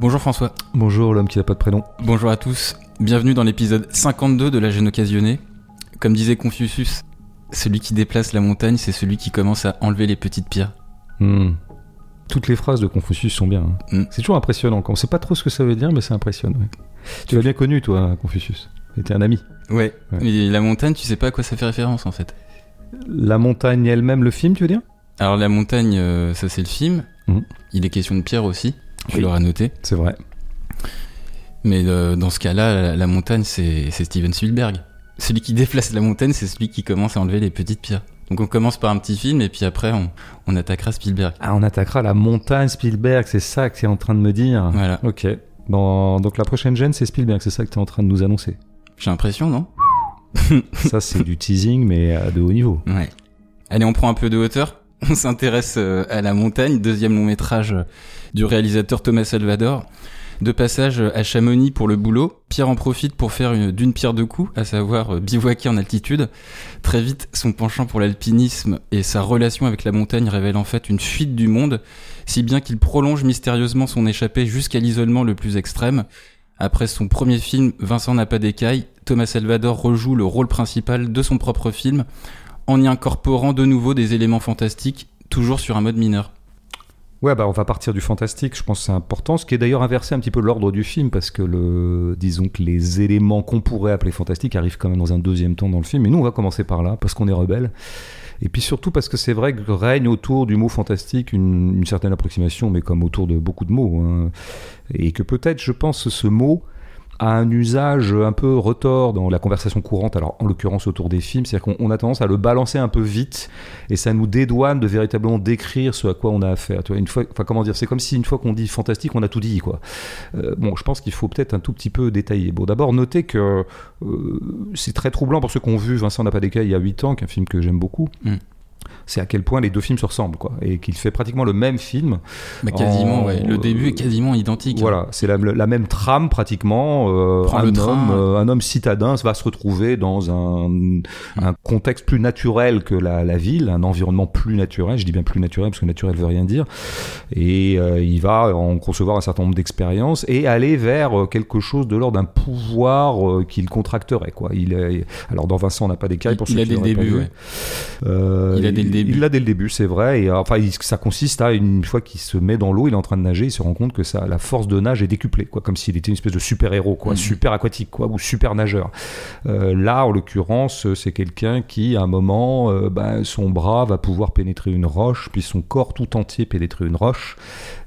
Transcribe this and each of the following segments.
Bonjour François. Bonjour l'homme qui n'a pas de prénom. Bonjour à tous. Bienvenue dans l'épisode 52 de La gêne occasionnée. Comme disait Confucius, celui qui déplace la montagne, c'est celui qui commence à enlever les petites pierres. Hmm. Toutes les phrases de Confucius sont bien. hein. Hmm. C'est toujours impressionnant. On sait pas trop ce que ça veut dire, mais c'est impressionnant. ouais. Tu l'as bien connu, toi, Confucius. C'était un ami. Ouais. Ouais. Mais la montagne, tu sais pas à quoi ça fait référence en fait. La montagne elle-même, le film, tu veux dire? Alors la montagne, euh, ça c'est le film. Mhm. Il est question de pierre aussi. Tu Oui. l'auras noté. C'est vrai. Mais euh, dans ce cas-là, la, la montagne, c'est Steven Spielberg. Celui qui déplace la montagne, c'est celui qui commence à enlever les petites pierres. Donc on commence par un petit film et puis après on, on attaquera Spielberg. Ah, on attaquera la montagne Spielberg, c'est ça que tu es en train de me dire? Voilà. Ok. Dans- Donc la prochaine gêne, c'est Spielberg, c'est ça que tu es en train de nous annoncer? J'ai l'impression, non? Ça, c'est du teasing, mais à de haut niveau. Ouais. Allez, on prend un peu de hauteur. On s'intéresse euh, à la montagne, deuxième long métrage euh, du réalisateur Thomas Salvador. De passage à Chamonix pour le boulot, Pierre en profite pour faire une- d'une pierre deux coups, à savoir euh, bivouaquer en altitude. Très vite, son penchant pour l'alpinisme et sa relation avec la montagne révèlent en fait une fuite du monde, si bien qu'il prolonge mystérieusement son échappée jusqu'à l'isolement le plus extrême. Après son premier film, Vincent n'a pas d'écaille, Thomas Salvador rejoue le rôle principal de son propre film en y incorporant de nouveau des éléments fantastiques, toujours sur un mode mineur. Ouais, bah on va partir du fantastique, je pense que c'est important, ce qui est d'ailleurs inversé un petit peu l'ordre du film, parce que le, disons que les éléments qu'on pourrait appeler fantastiques arrivent quand même dans un deuxième temps dans le film, et nous on va commencer par là, parce qu'on est rebelle, et puis surtout parce que c'est vrai que règne autour du mot fantastique une, certaine approximation, mais comme autour de beaucoup de mots, hein. et que peut-être, je pense, ce mot a un usage un peu retors dans la conversation courante, alors en l'occurrence autour des films, c'est-à-dire qu'on on a tendance à le balancer un peu vite, et ça nous dédouane de véritablement décrire ce à quoi on a affaire. Tu vois, une fois, enfin comment dire, c'est comme si une fois qu'on dit fantastique, on a tout dit quoi. Euh, bon, je pense qu'il faut peut-être un tout petit peu détailler. Bon, d'abord noter que euh, c'est très troublant pour ceux qui ont vu Vincent n'a pas il y a 8 ans, qui est un film que j'aime beaucoup. Mm. C'est à quel point les deux films se ressemblent, quoi, et qu'il fait pratiquement le même film. Bah, quasiment, En- ouais. Le début est quasiment identique. Voilà, c'est la, la même trame pratiquement. euh, un, le homme, train. euh, un homme citadin va se retrouver dans un, un contexte plus naturel que la, la ville, un environnement plus naturel. Je dis bien plus naturel parce que naturel veut rien dire. Et euh, il va en concevoir un certain nombre d'expériences et aller vers quelque chose de l'ordre d'un pouvoir qu'il contracterait. Quoi. Il est, alors dans Vincent, on n'a pas d'écaille pour Il ceux a qui dès le l'auraient pas début, vu. ouais. Euh, Il a dès le début. Il l'a dès le début, c'est vrai. Et euh, enfin, il- ça consiste à une fois qu'il se met dans l'eau, il est en train de nager, il se rend compte que ça, la force de nage est décuplée, quoi, comme s'il était une espèce de super héros, quoi, Mhm. super aquatique, quoi, ou super nageur. Euh, là, en l'occurrence, c'est quelqu'un qui, à un moment, euh, ben, son bras va pouvoir pénétrer une roche, puis son corps tout entier pénétrer une roche,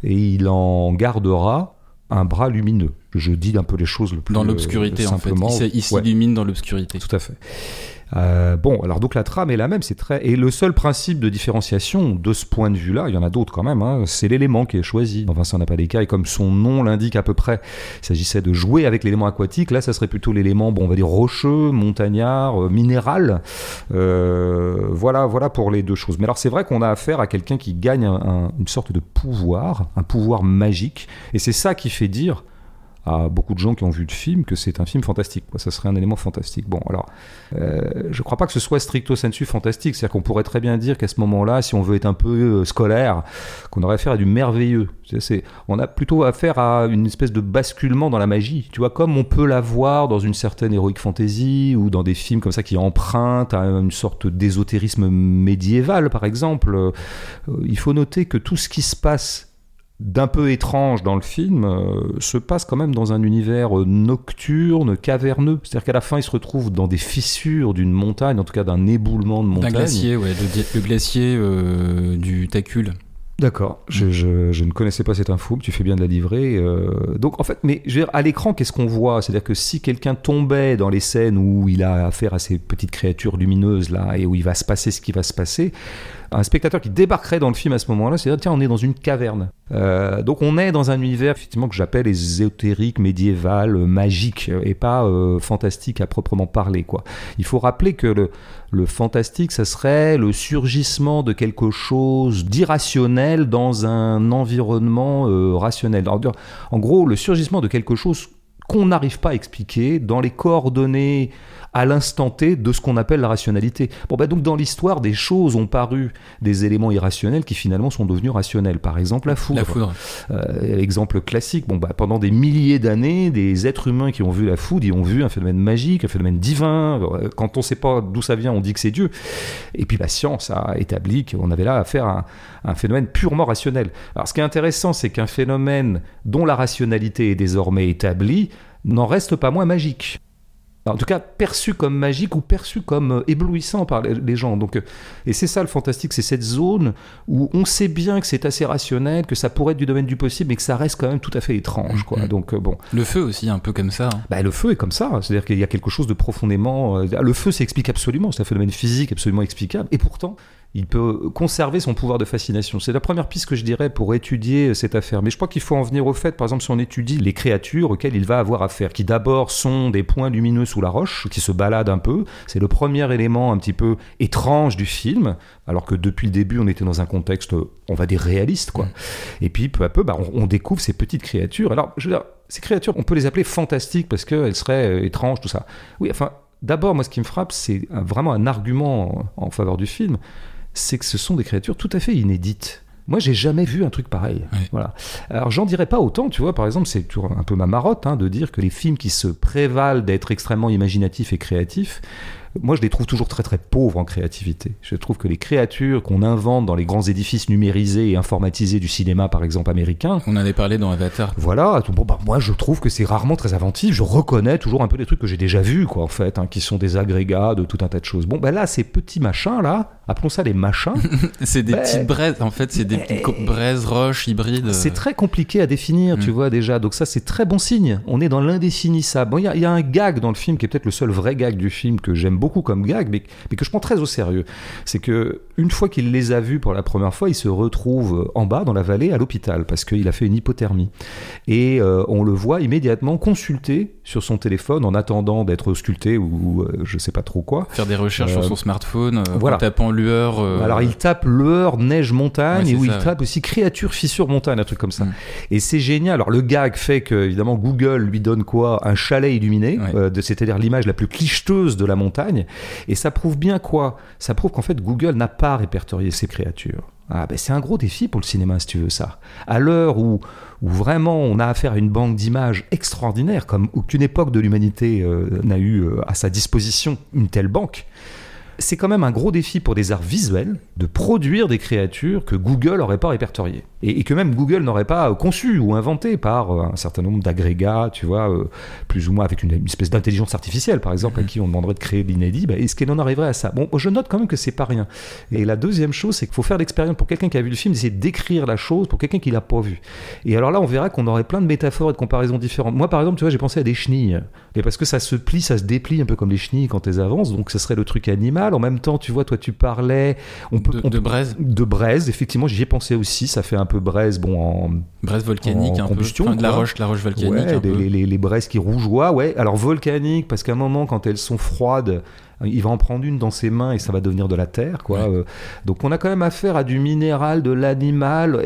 et il en gardera un bras lumineux. Je dis un peu les choses le plus Dans l'obscurité, euh, en fait. Il Ouais. s'illumine dans l'obscurité. Tout à fait. Euh, bon, alors donc la trame est la même, c'est très. Et le seul principe de différenciation de ce point de vue-là, il y en a d'autres quand même, hein, c'est l'élément qui est choisi. Dans Vincent n'a pas d'écaille, comme son nom l'indique à peu près. Il s'agissait de jouer avec l'élément aquatique. Là, ça serait plutôt l'élément, bon, on va dire rocheux, montagnard, euh, minéral. Euh, voilà, voilà pour les deux choses. Mais alors c'est vrai qu'on a affaire à quelqu'un qui gagne un- un- une sorte de pouvoir, un pouvoir magique, et c'est ça qui fait dire à beaucoup de gens qui ont vu le film que c'est un film fantastique. Quoi. Ça serait un élément fantastique. Bon, alors, euh, je crois pas que ce soit stricto sensu fantastique. C'est-à-dire qu'on pourrait très bien dire qu'à ce moment-là, si on veut être un peu euh, scolaire, qu'on aurait affaire à du merveilleux. C'est- on a plutôt affaire à une espèce de basculement dans la magie. Tu vois, comme on peut la voir dans une certaine héroïque fantasy ou dans des films comme ça qui empruntent à une sorte d'ésotérisme médiéval, par exemple. Euh, il faut noter que tout ce qui se passe d'un peu étrange dans le film euh, se passe quand même dans un univers euh, nocturne, caverneux. C'est-à-dire qu'à la fin, il se retrouve dans des fissures d'une montagne, en tout cas d'un éboulement de D'un montagne. glacier, ouais. Le, gla- le glacier euh, du Tacul. D'accord, je, je- je ne connaissais pas cette info, mais tu fais bien de la livrer. euh, donc en fait, mais je veux dire, à l'écran, qu'est-ce qu'on voit? C'est-à-dire que si quelqu'un tombait dans les scènes où il a affaire à ces petites créatures lumineuses là, et où il va se passer ce qui va se passer, un spectateur qui débarquerait dans le film à ce moment-là, c'est-à-dire tiens, on est dans une caverne. Euh, donc on est dans un univers effectivement que j'appelle ésotérique, médiéval, euh, magique, euh, et pas fantastique à proprement parler. Quoi. Il faut rappeler que le, fantastique, ça serait le surgissement de quelque chose d'irrationnel dans un environnement rationnel. En gros, le surgissement de quelque chose qu'on n'arrive pas à expliquer dans les coordonnées à l'instant T de ce qu'on appelle la rationalité. Bon, bah donc dans l'histoire, des choses ont paru des éléments irrationnels qui finalement sont devenus rationnels. Par exemple, la foudre. La foudre. Euh, exemple classique. Bon, bah, pendant des milliers d'années, des êtres humains qui ont vu la foudre, ils ont vu un phénomène magique, un phénomène divin. Euh, quand on ne sait pas d'où ça vient, on dit que c'est Dieu. Et puis la science a établi qu'on avait là affaire à un, un phénomène purement rationnel. Alors, ce qui est intéressant, c'est qu'un phénomène dont la rationalité est désormais établie n'en reste pas moins magique en tout cas perçu comme magique ou perçu comme euh, éblouissant par les gens. Donc, euh, et c'est ça le fantastique, c'est cette zone où on sait bien que c'est assez rationnel, que ça pourrait être du domaine du possible, mais que ça reste quand même tout à fait étrange. Quoi. Mm-hmm. Donc euh, bon. Le feu aussi, un peu comme ça. Hein. Bah, le feu est comme ça, c'est-à-dire qu'il y a quelque chose de profondément. Le feu, s'explique absolument, c'est un phénomène physique absolument explicable, et pourtant il peut conserver son pouvoir de fascination. C'est la première piste que je dirais pour étudier cette affaire. Mais je crois qu'il faut en venir au fait, par exemple, si on étudie les créatures auxquelles il va avoir affaire, qui d'abord sont des points lumineux sous la roche, qui se baladent un peu. C'est le premier élément un petit peu étrange du film, alors que depuis le début, on était dans un contexte, on va dire, réaliste, quoi. Et puis, peu à peu, bah, on, découvre ces petites créatures. Alors, je veux dire, ces créatures, on peut les appeler fantastiques parce qu'elles seraient euh, étranges, tout ça. Oui, enfin, d'abord, moi, ce qui me frappe, c'est vraiment un argument en faveur du film c'est que ce sont des créatures tout à fait inédites. Moi, j'ai jamais vu un truc pareil. Voilà. Alors, j'en dirais pas autant, tu vois. Par exemple, c'est toujours un peu ma marotte hein, de dire que les films qui se prévalent d'être extrêmement imaginatifs et créatifs moi je les trouve toujours très très pauvres en créativité. Je trouve que les créatures qu'on invente dans les grands édifices numérisés et informatisés du cinéma, par exemple américain. On en avait parlé dans Avatar. Voilà, bon, bah, moi je trouve que c'est rarement très inventif. Je reconnais toujours un peu des trucs que j'ai déjà vus, quoi, en fait, hein, qui sont des agrégats de tout un tas de choses. Bon, ben là, ces petits machins là, appelons ça les machins. c'est des ben, petites braises, en fait, c'est des petites eh, braises, roches, hybrides. C'est très compliqué à définir, tu mm. vois, déjà. Donc ça, c'est très bon signe. On est dans l'indéfinissable. Bon, il y, y, a un gag dans le film qui est peut-être le seul vrai gag du film que j'aime beaucoup comme gag, mais, mais, que je prends très au sérieux. C'est que une fois qu'il les a vus pour la première fois, il se retrouve en bas dans la vallée à l'hôpital parce qu'il a fait une hypothermie. Et euh, on le voit immédiatement consulter sur son téléphone en attendant d'être ausculté ou, euh, je sais pas trop quoi. Faire des recherches sur son euh, smartphone voilà. en tapant lueur. Alors il tape lueur, neige, montagne et où il tape aussi créature, fissure, montagne, un truc comme ça. Mm. Et c'est génial. Alors le gag fait que évidemment Google lui donne quoi? Un chalet illuminé, c'est-à-dire l'image la plus clicheteuse de la montagne. Et ça prouve bien quoi? Ça prouve qu'en fait Google n'a pas répertorié ces créatures. Ah ben c'est un gros défi pour le cinéma si tu veux ça. À l'heure où, où vraiment on a affaire à une banque d'images extraordinaire, comme aucune époque de l'humanité euh, n'a eu euh, à sa disposition une telle banque, c'est quand même un gros défi pour des arts visuels de produire des créatures que Google n'aurait pas répertoriées. Et, que même Google n'aurait pas conçu ou inventé par euh, un certain nombre d'agrégats, tu vois, euh, plus ou moins avec une, espèce d'intelligence artificielle, par exemple, à qui on demanderait de créer l'inédit. Bah, est-ce qu'elle en arriverait à ça? Bon, je note quand même que c'est pas rien. Et la deuxième chose, c'est qu'il faut faire l'expérience pour quelqu'un qui a vu le film, d'essayer d'écrire la chose pour quelqu'un qui l'a pas vu. Et alors là, on verra qu'on aurait plein de métaphores et de comparaisons différentes. Moi, par exemple, tu vois, j'ai pensé à des chenilles. Et parce que ça se plie, ça se déplie un peu comme les chenilles quand elles avancent, donc ce serait le truc animal. En même temps, tu vois, toi, tu parlais. On peut, de, de braise De braise, effectivement, j'y ai pensé aussi. Ça fait un peu braise, bon, en. Braise volcanique, un combustion, peu. de la roche, la roche volcanique. Ouais, Les, les, les, braises qui rougeoient, ouais. Alors volcanique, parce qu'à un moment, quand elles sont froides, il va en prendre une dans ses mains et ça va devenir de la terre, quoi. Euh, donc on a quand même affaire à du minéral, de l'animal,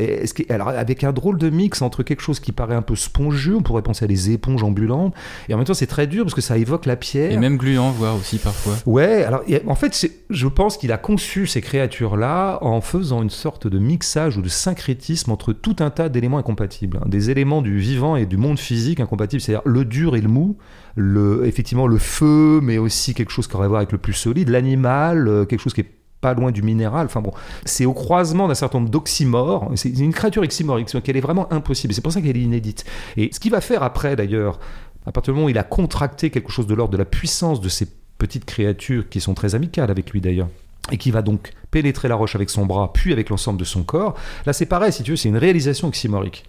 alors avec un drôle de mix entre quelque chose qui paraît un peu spongieux, on pourrait penser à des éponges ambulantes, et en même temps c'est très dur parce que ça évoque la pierre. Et même gluant, voire aussi parfois. Ouais, alors en fait, je pense qu'il a conçu ces créatures-là en faisant une sorte de mixage ou de syncrétisme entre tout un tas d'éléments incompatibles, hein. des éléments du vivant et du monde physique incompatibles, c'est-à-dire le dur et le mou, le, effectivement le feu, mais aussi quelque chose qui aurait à voir avec le plus solide, l'animal, euh, quelque chose qui est pas loin du minéral. Enfin bon, c'est au croisement d'un certain nombre d'oxymores. C'est une créature oxymorique, qu'elle est vraiment impossible. C'est pour ça qu'elle est inédite. Et ce qu'il va faire après, d'ailleurs, à partir du moment où il a contracté quelque chose de l'ordre de la puissance de ces petites créatures qui sont très amicales avec lui d'ailleurs, et qui va donc pénétrer la roche avec son bras, puis avec l'ensemble de son corps. Là, c'est pareil, si tu veux, c'est une réalisation oxymorique.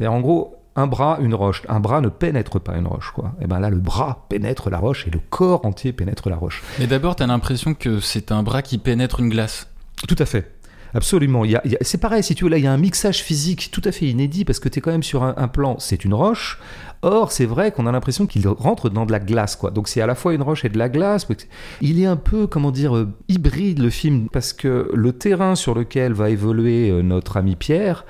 En gros, un bras, une roche. Un bras ne pénètre pas une roche, quoi. Et ben là, le bras pénètre la roche et le corps entier pénètre la roche. Mais d'abord, tu as l'impression que c'est un bras qui pénètre une glace. Tout à fait. Absolument. Il y c'est pareil, si tu veux, là, il y a un mixage physique tout à fait inédit parce que tu es quand même sur un, plan, c'est une roche. Or, c'est vrai qu'on a l'impression qu'il rentre dans de la glace, quoi. Donc, c'est à la fois une roche et de la glace. Il est un peu, comment dire, euh, hybride le film parce que le terrain sur lequel va évoluer euh, notre ami Pierre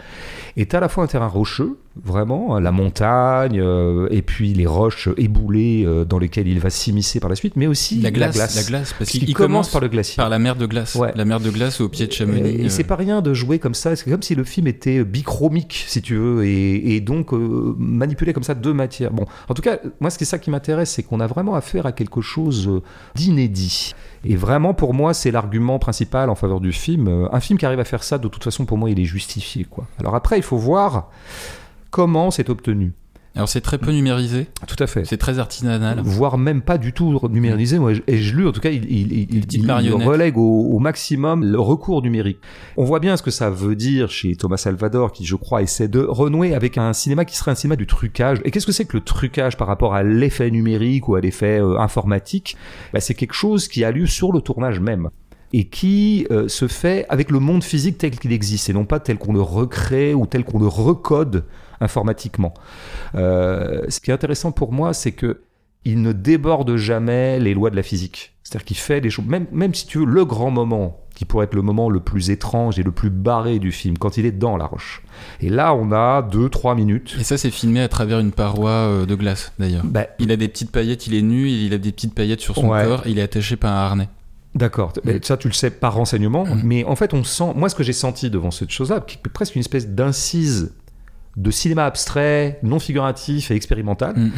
est à la fois un terrain rocheux, vraiment, hein, la montagne, euh, et puis les roches éboulées euh, dans lesquelles il va s'immiscer par la suite, mais aussi La glace, la glace. glace, parce Il qu'il commence commence par le glacier. par la mer de glace. Ouais. La mer de glace au pied de Chamonix. Et, et c'est euh, pas rien de jouer comme ça. C'est comme si le film était bichromique, si tu veux, et, et donc euh, manipulé comme ça deux Bon, en tout cas, moi, ce qui ça qui m'intéresse, c'est qu'on a vraiment affaire à quelque chose euh, d'inédit. Et vraiment, pour moi, c'est l'argument principal en faveur du film. Euh, Un film qui arrive à faire ça, de toute façon, pour moi, il est justifié. Alors après, il faut voir comment c'est obtenu. Alors c'est très peu numérisé, Tout à fait. c'est très artisanal. voire même pas du tout numérisé. Moi, et je lu, en tout cas, il, il, il, il- relègue au, au maximum le recours numérique. On voit bien ce que ça veut dire chez Thomas Salvador, qui, je crois, essaie de renouer avec un cinéma qui serait un cinéma du trucage. Et qu'est-ce que c'est que le trucage par rapport à l'effet numérique ou à l'effet euh, informatique? Bah, C'est quelque chose qui a lieu sur le tournage même et qui euh, se fait avec le monde physique tel qu'il existe et non pas tel qu'on le recrée ou tel qu'on le recode informatiquement. Euh, ce qui est intéressant pour moi, c'est que il ne déborde jamais les lois de la physique. C'est-à-dire qu'il fait des choses, même, même si tu veux, le grand moment, qui pourrait être le moment le plus étrange et le plus barré du film, quand il est dans la roche. Et là, on a deux, trois minutes. Et ça c'est filmé à travers une paroi euh, de glace d'ailleurs. Bah, Il a des petites paillettes, il est nu, il a des petites paillettes sur son Ouais. corps, il est attaché par un harnais. D'accord, ça tu le sais par renseignement, Mm. mais en fait on sent, moi ce que j'ai senti devant cette chose-là, qui est presque une espèce d'incise de cinéma abstrait, non figuratif et expérimental, Mm, mm.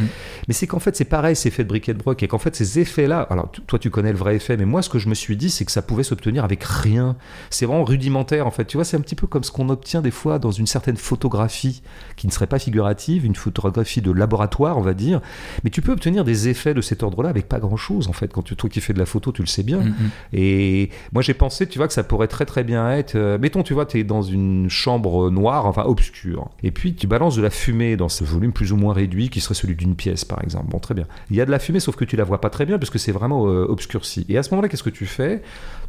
mais c'est qu'en fait c'est pareil, c'est fait de briquet de broc, et qu'en fait ces effets-là, alors toi tu connais le vrai effet, mais moi ce que je me suis dit c'est que ça pouvait s'obtenir avec rien, c'est vraiment rudimentaire en fait, tu vois c'est un petit peu comme ce qu'on obtient des fois dans une certaine photographie qui ne serait pas figurative, une photographie de laboratoire on va dire, mais tu peux obtenir des effets de cet ordre-là avec pas grand-chose en fait, quand tu, toi qui fais de la photo tu le sais bien, Mm, mm. et moi j'ai pensé, tu vois, que ça pourrait très très bien être. euh, mettons, tu vois, tu es dans une chambre noire, enfin obscure, et puis tu balances de la fumée dans ce volume plus ou moins réduit qui serait celui d'une pièce par exemple. Bon, très bien. Il y a de la fumée, sauf que tu la vois pas très bien parce que c'est vraiment euh, obscurci. Et à ce moment-là, qu'est-ce que tu fais?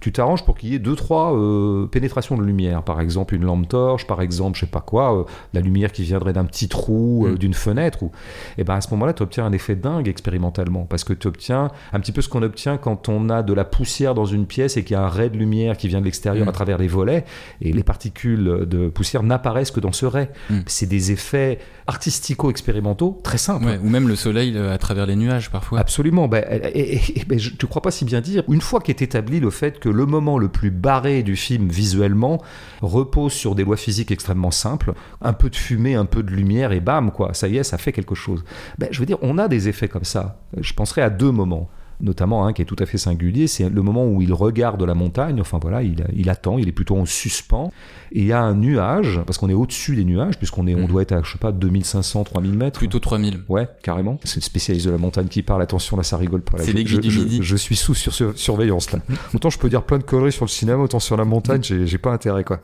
Tu t'arranges pour qu'il y ait deux trois euh, pénétrations de lumière, par exemple une lampe torche, par exemple, je sais pas quoi, euh, la lumière qui viendrait d'un petit trou, euh, Mm. d'une fenêtre, ou et ben à ce moment-là, tu obtiens un effet dingue expérimentalement parce que tu obtiens un petit peu ce qu'on obtient quand on a de la poussière dans une pièce et qu'il y a un ray de lumière qui vient de l'extérieur Mm. à travers les volets et les particules de poussière n'apparaissent que dans ce ray. Mm. C'est des effets artistico-expérimentaux très simples. Ouais, ou même le soleil euh, à travers les nuages parfois. Absolument. Ben, et, et- et- ben, je ne crois pas si bien dire. Une fois qu'est établi le fait que le moment le plus barré du film visuellement repose sur des lois physiques extrêmement simples, un peu de fumée, un peu de lumière et bam, quoi, ça y est, ça fait quelque chose. Ben, je veux dire, on a des effets comme ça. Je penserai à deux moments notamment un qui est tout à fait singulier, c'est le moment où il regarde la montagne, enfin voilà, il, il attend, il est plutôt en suspens, et il y a un nuage, parce qu'on est au-dessus des nuages, puisqu'on est, on Mhm. doit être à, je sais pas, 2500, 3000 mètres. Plutôt 3000. Ouais, carrément. C'est le spécialiste de la montagne qui parle. Attention, là, ça rigole pas. C'est Je- je, du je- midi. je suis sous sur, sur- surveillance là. Autant je peux dire plein de conneries sur le cinéma, autant sur la montagne, j'ai pas intérêt quoi.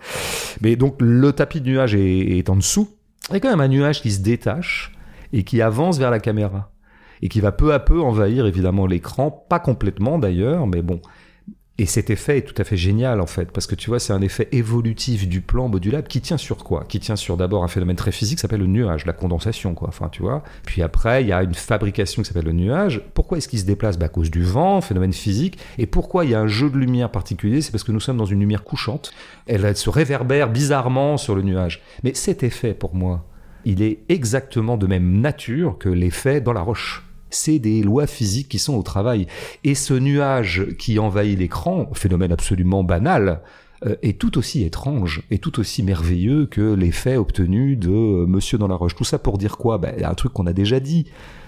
Mais donc le tapis de nuage est, est en dessous. Il y a quand même un nuage qui se détache et qui avance vers la caméra et qui va peu à peu envahir évidemment l'écran, pas complètement d'ailleurs, mais bon. Et cet effet est tout à fait génial en fait, parce que tu vois, c'est un effet évolutif du plan modulable qui tient sur quoi? Qui tient sur d'abord un phénomène très physique qui s'appelle le nuage, la condensation quoi. Enfin, tu vois. Puis après, il y a une fabrication qui s'appelle le nuage. Pourquoi est-ce qu'il se déplace? Bah, À cause du vent, phénomène physique. Et pourquoi il y a un jeu de lumière particulier? C'est parce que nous sommes dans une lumière couchante. Elle, elle se réverbère bizarrement sur le nuage. Mais cet effet, pour moi, il est exactement de même nature que l'effet dans la roche. C'est des lois physiques qui sont au travail. Et ce nuage qui envahit l'écran, phénomène absolument banal, euh, est tout aussi étrange et tout aussi merveilleux que l'effet obtenu de euh, Monsieur dans la roche. Tout ça pour dire quoi? Ben, Un truc qu'on a déjà dit.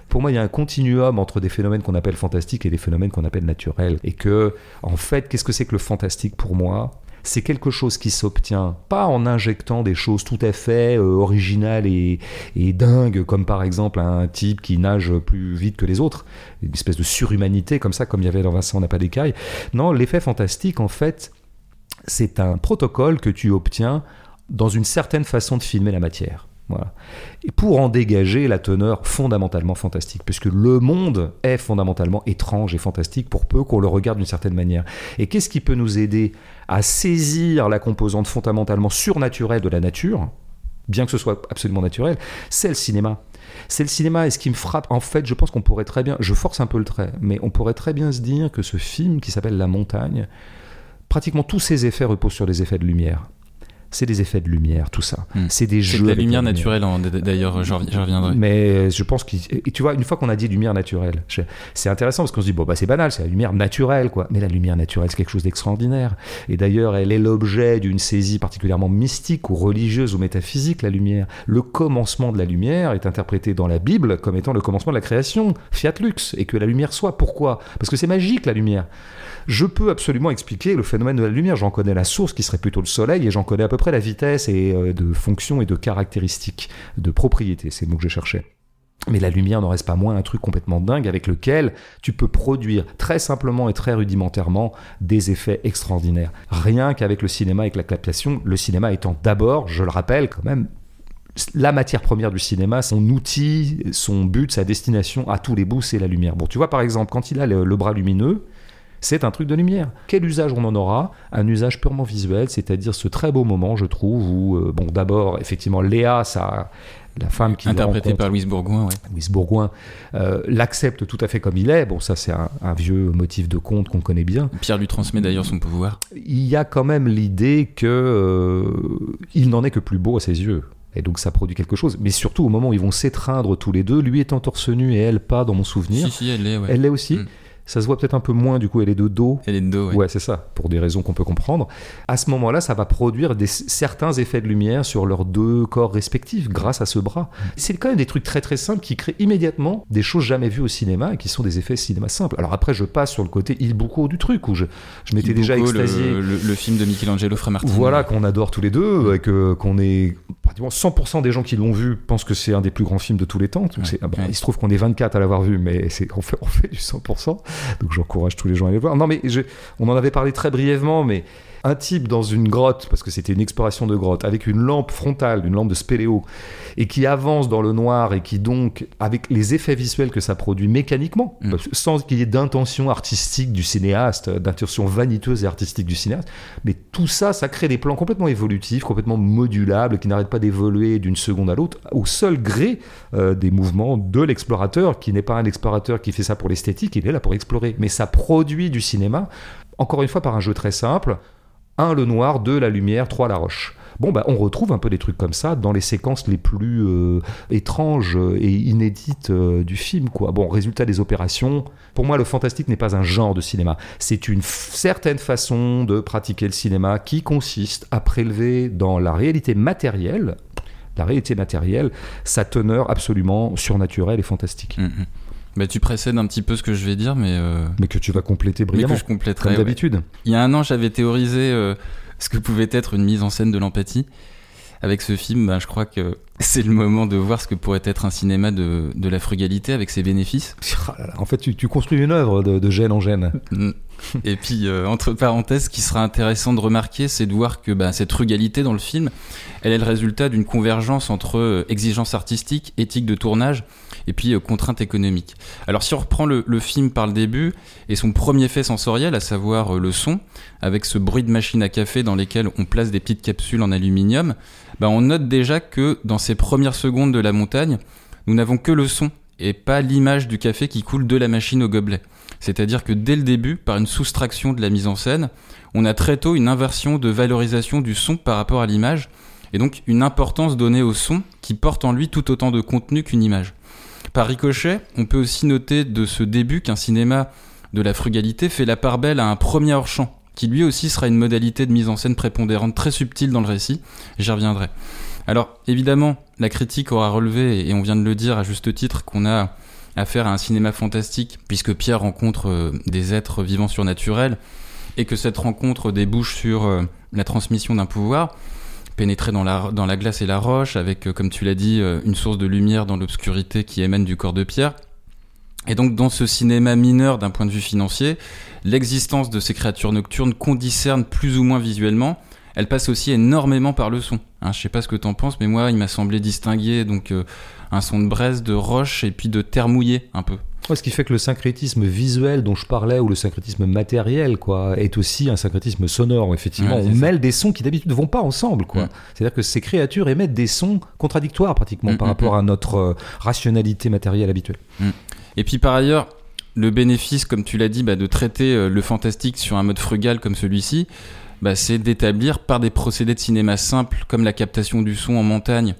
Pour moi, il y a un continuum entre des phénomènes qu'on appelle fantastiques et des phénomènes qu'on appelle naturels. Et que, en fait, qu'est-ce que c'est que le fantastique pour moi? C'est quelque chose qui s'obtient pas en injectant des choses tout à fait euh, originales et, dingues, comme par exemple un type qui nage plus vite que les autres, une espèce de surhumanité comme ça, comme il y avait dans Vincent n'a pas d'écaille. Non, l'effet fantastique, en fait, c'est un protocole que tu obtiens dans une certaine façon de filmer la matière. Et pour en dégager la teneur fondamentalement fantastique, puisque le monde est fondamentalement étrange et fantastique pour peu qu'on le regarde d'une certaine manière. Et qu'est-ce qui peut nous aider à saisir la composante fondamentalement surnaturelle de la nature, bien que ce soit absolument naturel, c'est le cinéma. C'est le cinéma, et ce qui me frappe, en fait, je pense qu'on pourrait très bien, je force un peu le trait, mais on pourrait très bien se dire que ce film qui s'appelle La Montagne, pratiquement tous ses effets reposent sur les effets de lumière. C'est des effets de lumière, tout ça. Hmm. C'est des C'est jeux. de la lumière naturelle, en- d'ailleurs, j'en reviendrai. Mais je pense que tu vois une fois qu'on a dit lumière naturelle, c'est intéressant parce qu'on se dit bon bah c'est banal, c'est la lumière naturelle quoi. Mais la lumière naturelle c'est quelque chose d'extraordinaire. Et d'ailleurs elle est l'objet d'une saisie particulièrement mystique ou religieuse ou métaphysique la lumière. Le commencement de la lumière est interprété dans la Bible comme étant le commencement de la création, fiat lux, et que la lumière soit. Pourquoi? Parce que c'est magique la lumière. Je peux absolument expliquer le phénomène de la lumière. J'en connais la source qui serait plutôt le soleil et j'en connais à peu près la vitesse et euh, de fonction et de caractéristiques, de propriétés, c'est le mot que je cherchais. Mais la lumière n'en reste pas moins un truc complètement dingue avec lequel tu peux produire très simplement et très rudimentairement des effets extraordinaires. Rien qu'avec le cinéma, avec la captation, le cinéma étant d'abord, je le rappelle quand même, la matière première du cinéma, son outil, son but, sa destination à tous les bouts, c'est la lumière. Bon, tu vois par exemple, quand il a le bras lumineux, c'est un truc de lumière. Quel usage on en aura? Un usage purement visuel, c'est-à-dire ce très beau moment, je trouve, où, euh, bon, d'abord, effectivement, Léa, ça, la femme qui le Interprété rencontre, par Louise Bourgoin, ouais. Louise Bourgoin, euh, l'accepte tout à fait comme il est. Bon, ça, c'est un, un vieux motif de conte qu'on connaît bien. Pierre lui transmet d'ailleurs son pouvoir. Il y a quand même l'idée que euh, il n'en est que plus beau à ses yeux. Et donc ça produit quelque chose. Mais surtout au moment où ils vont s'étreindre tous les deux, lui étant torse nu et elle pas dans mon souvenir. Si, si, elle l'est, ouais. Elle l'est aussi. Mm. Ça se voit peut-être un peu moins, du coup, elle est de dos. Elle est de dos, ouais. Ouais, c'est ça, pour des raisons qu'on peut comprendre. À ce moment-là, ça va produire des, certains effets de lumière sur leurs deux corps respectifs grâce à ce bras. C'est quand même des trucs très très simples qui créent immédiatement des choses jamais vues au cinéma et qui sont des effets cinéma simples. Alors après, je passe sur le côté Il Bucco du truc où je, je m'étais déjà Ibuko, le- extasié. Le, le film de Michelangelo Framartini. Voilà, qu'on adore tous les deux, et que qu'on est pratiquement 100% des gens qui l'ont vu pensent que c'est un des plus grands films de tous les temps. Donc Ouais, c'est- ah bon, ouais. Il se trouve qu'on est 24 à l'avoir vu, mais c'est on fait, on fait du 100%. Donc j'encourage tous les gens à aller le voir. Non, mais je- on en avait parlé très brièvement, mais un type dans une grotte, parce que c'était une exploration de grotte, avec une lampe frontale, une lampe de spéléo, et qui avance dans le noir et qui donc, avec les effets visuels que ça produit mécaniquement, Mm. sans qu'il y ait d'intention artistique du cinéaste, d'intention vaniteuse et artistique du cinéaste, mais tout ça, ça crée des plans complètement évolutifs, complètement modulables, qui n'arrêtent pas d'évoluer d'une seconde à l'autre, au seul gré euh, des mouvements de l'explorateur, qui n'est pas un explorateur qui fait ça pour l'esthétique, il est là pour explorer. Mais ça produit du cinéma, encore une fois par un jeu très simple, 1 le noir, 2 la lumière, 3 la roche. Bon, bah, on retrouve un peu des trucs comme ça dans les séquences les plus euh, étranges et inédites euh, du film. Quoi. Bon, résultat des opérations, pour moi, le fantastique n'est pas un genre de cinéma. C'est une certaine façon de pratiquer le cinéma qui consiste à prélever dans la réalité matérielle, la réalité matérielle, sa teneur absolument surnaturelle et fantastique. Mm, mm. Bah, tu précèdes un petit peu ce que je vais dire, mais, euh, Mais que tu vas compléter mais brillamment, que je compléterai. comme ouais. d'habitude. Il y a un an, j'avais théorisé euh, ce que pouvait être une mise en scène de l'empathie. Avec ce film, bah, je crois que c'est le moment de voir ce que pourrait être un cinéma de, de la frugalité avec ses bénéfices. Là, En fait, tu, tu construis une œuvre de, de gène en gène. Mm. Et puis, euh, entre parenthèses, ce qui sera intéressant de remarquer, c'est de voir que bah, cette frugalité dans le film, elle est le résultat d'une convergence entre euh, exigence artistique, éthique de tournage, et puis euh, contrainte économique. Alors, si on reprend le, le film par le début, et son premier fait sensoriel, à savoir euh, le son, avec ce bruit de machine à café dans lesquelles on place des petites capsules en aluminium, bah, on note déjà que dans ces premières secondes de la montagne, nous n'avons que le son, et pas l'image du café qui coule de la machine au gobelet. C'est-à-dire que dès le début, par une soustraction de la mise en scène, on a très tôt une inversion de valorisation du son par rapport à l'image, et donc une importance donnée au son qui porte en lui tout autant de contenu qu'une image. Par ricochet, on peut aussi noter de ce début qu'un cinéma de la frugalité fait la part belle à un premier hors-champ, qui lui aussi sera une modalité de mise en scène prépondérante très subtile dans le récit, j'y reviendrai. Alors évidemment, la critique aura relevé, et on vient de le dire à juste titre, qu'on a affaire à un cinéma fantastique, puisque Pierre rencontre euh, des êtres vivants surnaturels, et que cette rencontre débouche sur euh, la transmission d'un pouvoir, pénétrer dans la, dans la glace et la roche, avec, euh, comme tu l'as dit, euh, une source de lumière dans l'obscurité qui émane du corps de Pierre. Et donc dans ce cinéma mineur d'un point de vue financier, l'existence de ces créatures nocturnes qu'on discerne plus ou moins visuellement, elle passe aussi énormément par le son. Hein, je sais pas ce que t'en penses, mais moi il m'a semblé distinguer donc euh, un son de braise, de roche et puis de terre mouillée un peu. Ouais, ce qui fait que le syncrétisme visuel dont je parlais, ou le syncrétisme matériel, quoi, est aussi un syncrétisme sonore. Effectivement, Ouais, on ça. mêle des sons qui d'habitude ne vont pas ensemble, quoi. Mm. C'est-à-dire que ces créatures émettent des sons contradictoires pratiquement Mm, par mm, rapport à notre euh, rationalité matérielle habituelle. Et puis par ailleurs, le bénéfice, comme tu l'as dit, bah, de traiter euh, le fantastique sur un mode frugal comme celui-ci, bah, c'est d'établir par des procédés de cinéma simples comme la captation du son en montagne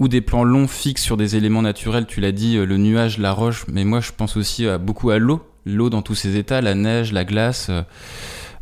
ou des plans longs fixes sur des éléments naturels, tu l'as dit, euh, le nuage, la roche, mais moi je pense aussi à, beaucoup à l'eau, l'eau dans tous ses états, la neige, la glace. Euh,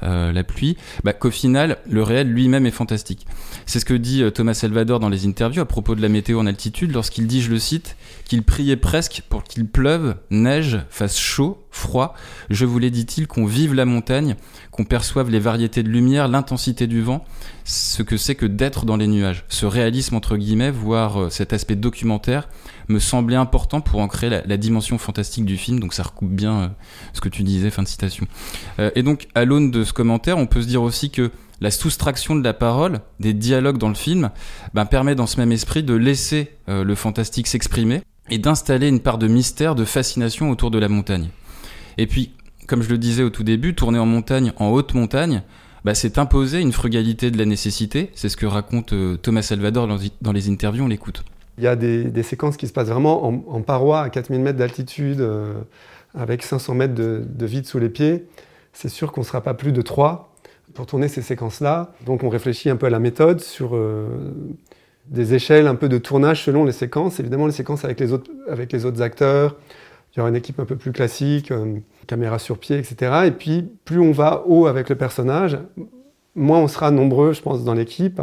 euh, la pluie, bah, qu'au final, le réel lui-même est fantastique. C'est ce que dit euh, Thomas Salvador dans les interviews à propos de la météo en altitude, lorsqu'il dit, je le cite, qu'il priait presque pour qu'il pleuve, neige, fasse chaud, froid. Je voulais, dit-il, qu'on vive la montagne, qu'on perçoive les variétés de lumière, l'intensité du vent, ce que c'est que d'être dans les nuages. Ce réalisme, entre guillemets, voire euh, cet aspect documentaire, me semblait important pour ancrer la, dimension fantastique du film. Donc ça recoupe bien euh, ce que tu disais, fin de citation. Et donc, à l'aune de ce commentaire, on peut se dire aussi que la soustraction de la parole, des dialogues dans le film, ben, permet dans ce même esprit de laisser euh, le fantastique s'exprimer et d'installer une part de mystère, de fascination autour de la montagne. Et puis, comme je le disais au tout début, tourner en montagne, en haute montagne, bah, c'est imposer une frugalité de la nécessité. C'est ce que raconte Thomas Salvador dans les interviews, on l'écoute. Il y a des, séquences qui se passent vraiment en, paroi à 4000 mètres d'altitude, euh, avec 500 mètres de, vide sous les pieds. C'est sûr qu'on ne sera pas plus de 3 pour tourner ces séquences-là. Donc on réfléchit un peu à la méthode sur euh, des échelles un peu de tournage selon les séquences. Évidemment, les séquences avec les autres, avec les autres acteurs. Il y aura une équipe un peu plus classique, euh, caméra sur pied, etc. Et puis, plus on va haut avec le personnage, moins on sera nombreux, je pense, dans l'équipe.